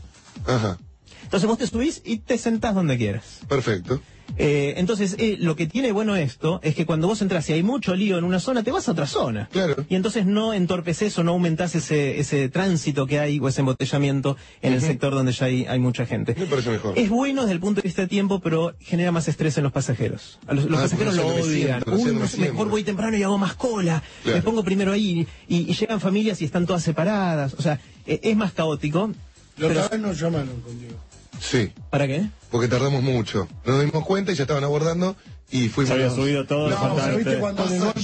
[SPEAKER 1] Ajá.
[SPEAKER 2] Entonces vos te subís y te sentás donde quieras.
[SPEAKER 1] Perfecto.
[SPEAKER 2] Eh, entonces, eh, lo que tiene bueno esto es que cuando vos entras y hay mucho lío en una zona, te vas a otra zona.
[SPEAKER 1] Claro.
[SPEAKER 2] Y entonces no entorpeces o no aumentás ese, ese tránsito que hay o ese embotellamiento en el sector donde ya hay, hay mucha gente.
[SPEAKER 1] Me parece mejor.
[SPEAKER 2] Es bueno desde el punto de vista de tiempo, pero genera más estrés en los pasajeros. A los, los
[SPEAKER 1] Ah,
[SPEAKER 2] pasajeros lo
[SPEAKER 1] no
[SPEAKER 2] odian.
[SPEAKER 1] sientan, no
[SPEAKER 2] Uy, no
[SPEAKER 1] me
[SPEAKER 2] mejor voy temprano y hago más cola.
[SPEAKER 1] Claro.
[SPEAKER 2] Me pongo primero ahí. Y, y llegan familias y están todas separadas. O sea, eh, es más caótico.
[SPEAKER 4] La
[SPEAKER 2] pero-
[SPEAKER 4] nos llamaron contigo.
[SPEAKER 1] Sí.
[SPEAKER 2] ¿Para qué?
[SPEAKER 1] Porque tardamos mucho. Nos dimos cuenta y ya estaban abordando y fuimos.
[SPEAKER 3] Se había subido todo,
[SPEAKER 4] No,
[SPEAKER 3] faltaba
[SPEAKER 4] ¿viste
[SPEAKER 3] usted.
[SPEAKER 4] cuando de golpe,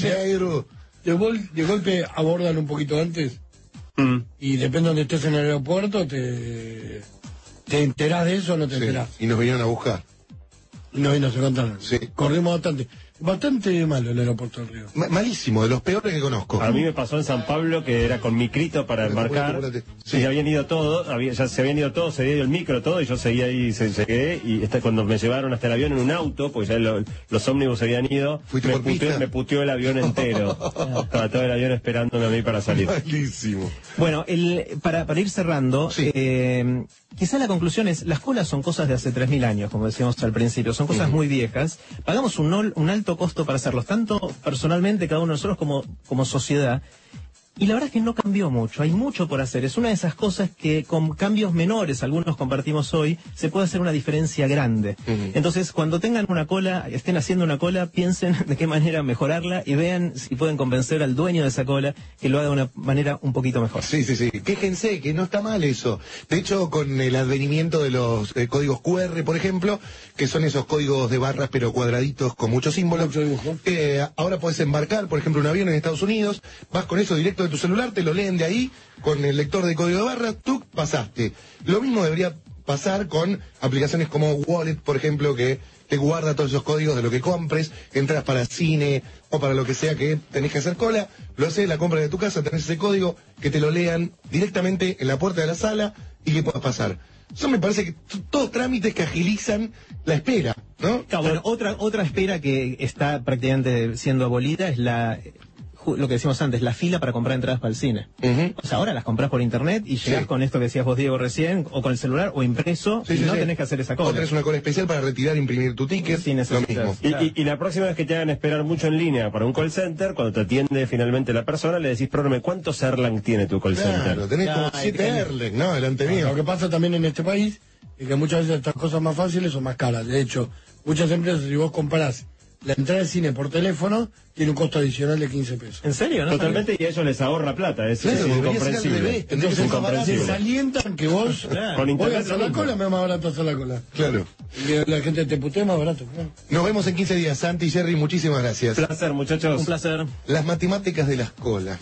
[SPEAKER 4] de, gol- de golpe abordan un poquito antes?
[SPEAKER 3] Mm.
[SPEAKER 4] Y depende de donde estés en el aeropuerto, te, te enterás de eso o no te
[SPEAKER 1] Sí.
[SPEAKER 4] enterás.
[SPEAKER 1] Y nos vinieron a buscar.
[SPEAKER 4] No, y no se contaron.
[SPEAKER 1] Sí.
[SPEAKER 4] Corrimos bastante. Bastante malo el aeropuerto del Río.
[SPEAKER 1] Ma- malísimo, de los peores que conozco.
[SPEAKER 3] A mí me pasó en San Pablo que era con micrito para embarcar. Sí. Y habían ido todos, había- ya se habían ido todos, se había ido el micro, todo, y yo seguía ahí, se, llegué, y este, cuando me llevaron hasta el avión en un auto, pues ya lo- los ómnibus se habían ido,
[SPEAKER 1] ¿Fuiste
[SPEAKER 3] me puteó, me puteó el avión entero. (laughs) Estaba todo el avión esperándome a mí para salir.
[SPEAKER 1] Malísimo.
[SPEAKER 2] Bueno, el, para, para ir cerrando,
[SPEAKER 1] Sí.
[SPEAKER 2] eh, quizá la conclusión es, las colas son cosas de hace 3.000 años, como decíamos al principio, son cosas muy viejas. Pagamos un alto costo para hacerlos, tanto personalmente cada uno de nosotros como, como sociedad. Y la verdad es que no cambió mucho, hay mucho por hacer. Es una de esas cosas que con cambios menores, algunos compartimos hoy, se puede hacer una diferencia grande. Entonces, cuando tengan una cola, estén haciendo una cola, piensen (laughs) de qué manera mejorarla y vean si pueden convencer al dueño de esa cola que lo haga de una manera un poquito mejor.
[SPEAKER 1] Sí, sí, sí. Quéjense, que no está mal eso. De hecho, con el advenimiento de los eh, códigos QR, por ejemplo, que son esos códigos de barras pero cuadraditos con muchos símbolos,
[SPEAKER 4] Mucho
[SPEAKER 1] eh, ahora puedes embarcar, por ejemplo, un avión en Estados Unidos, vas con eso directo tu celular, te lo leen de ahí, con el lector de código de barras, tú pasaste. Lo mismo debería pasar con aplicaciones como Wallet, por ejemplo, que te guarda todos esos códigos de lo que compres, entras para cine o para lo que sea que tenés que hacer cola, lo haces, la compra de tu casa, tenés ese código, que te lo lean directamente en la puerta de la sala y que puedas pasar. Eso me parece que todos trámites que agilizan la espera, ¿no?
[SPEAKER 2] Claro, bueno, otra, otra espera que está prácticamente siendo abolida es la, lo que decíamos antes, la fila para comprar entradas para el cine.
[SPEAKER 1] Ujú.
[SPEAKER 2] O sea, ahora las compras por internet y llegás
[SPEAKER 1] Sí.
[SPEAKER 2] con esto que decías vos, Diego, recién, o con el celular o impreso,
[SPEAKER 1] Sí,
[SPEAKER 2] y
[SPEAKER 1] sí,
[SPEAKER 2] no
[SPEAKER 1] sí.
[SPEAKER 2] tenés que hacer esa
[SPEAKER 1] O
[SPEAKER 2] cola.
[SPEAKER 1] tenés una cola especial para retirar e imprimir tu ticket,
[SPEAKER 2] Sí,
[SPEAKER 1] lo mismo.
[SPEAKER 3] Y,
[SPEAKER 2] Claro.
[SPEAKER 3] y- y la próxima vez que te hagan esperar mucho en línea para un call center, cuando te atiende finalmente la persona, le decís, perdóname, ¿cuántos Erlang tiene tu call
[SPEAKER 1] Claro,
[SPEAKER 3] center?
[SPEAKER 1] tenés como
[SPEAKER 2] Ay,
[SPEAKER 1] siete Erlen, ¿no? Delante mío.
[SPEAKER 4] Lo que pasa también en este país es que muchas veces estas cosas más fáciles son más caras. De hecho, muchas empresas, si vos comparás la entrada al cine por teléfono, tiene un costo adicional de 15 pesos.
[SPEAKER 2] ¿En serio? ¿No
[SPEAKER 3] Totalmente, y a ellos les ahorra plata, es,
[SPEAKER 1] Claro,
[SPEAKER 3] es incomprensible.
[SPEAKER 1] revés, tendría que
[SPEAKER 3] Es
[SPEAKER 1] ser más barato.
[SPEAKER 4] Se
[SPEAKER 3] incomprensible.
[SPEAKER 4] desalientan que vos (laughs)
[SPEAKER 2] Claro.
[SPEAKER 3] Con
[SPEAKER 4] voy a hacer la cola, me más barato hacer la cola.
[SPEAKER 1] Claro.
[SPEAKER 4] Y la gente te putee más barato. claro.
[SPEAKER 1] Nos vemos en 15 días, Santi y Jerry, muchísimas gracias.
[SPEAKER 3] Placer, muchachos.
[SPEAKER 2] Un placer.
[SPEAKER 1] Las matemáticas de las colas.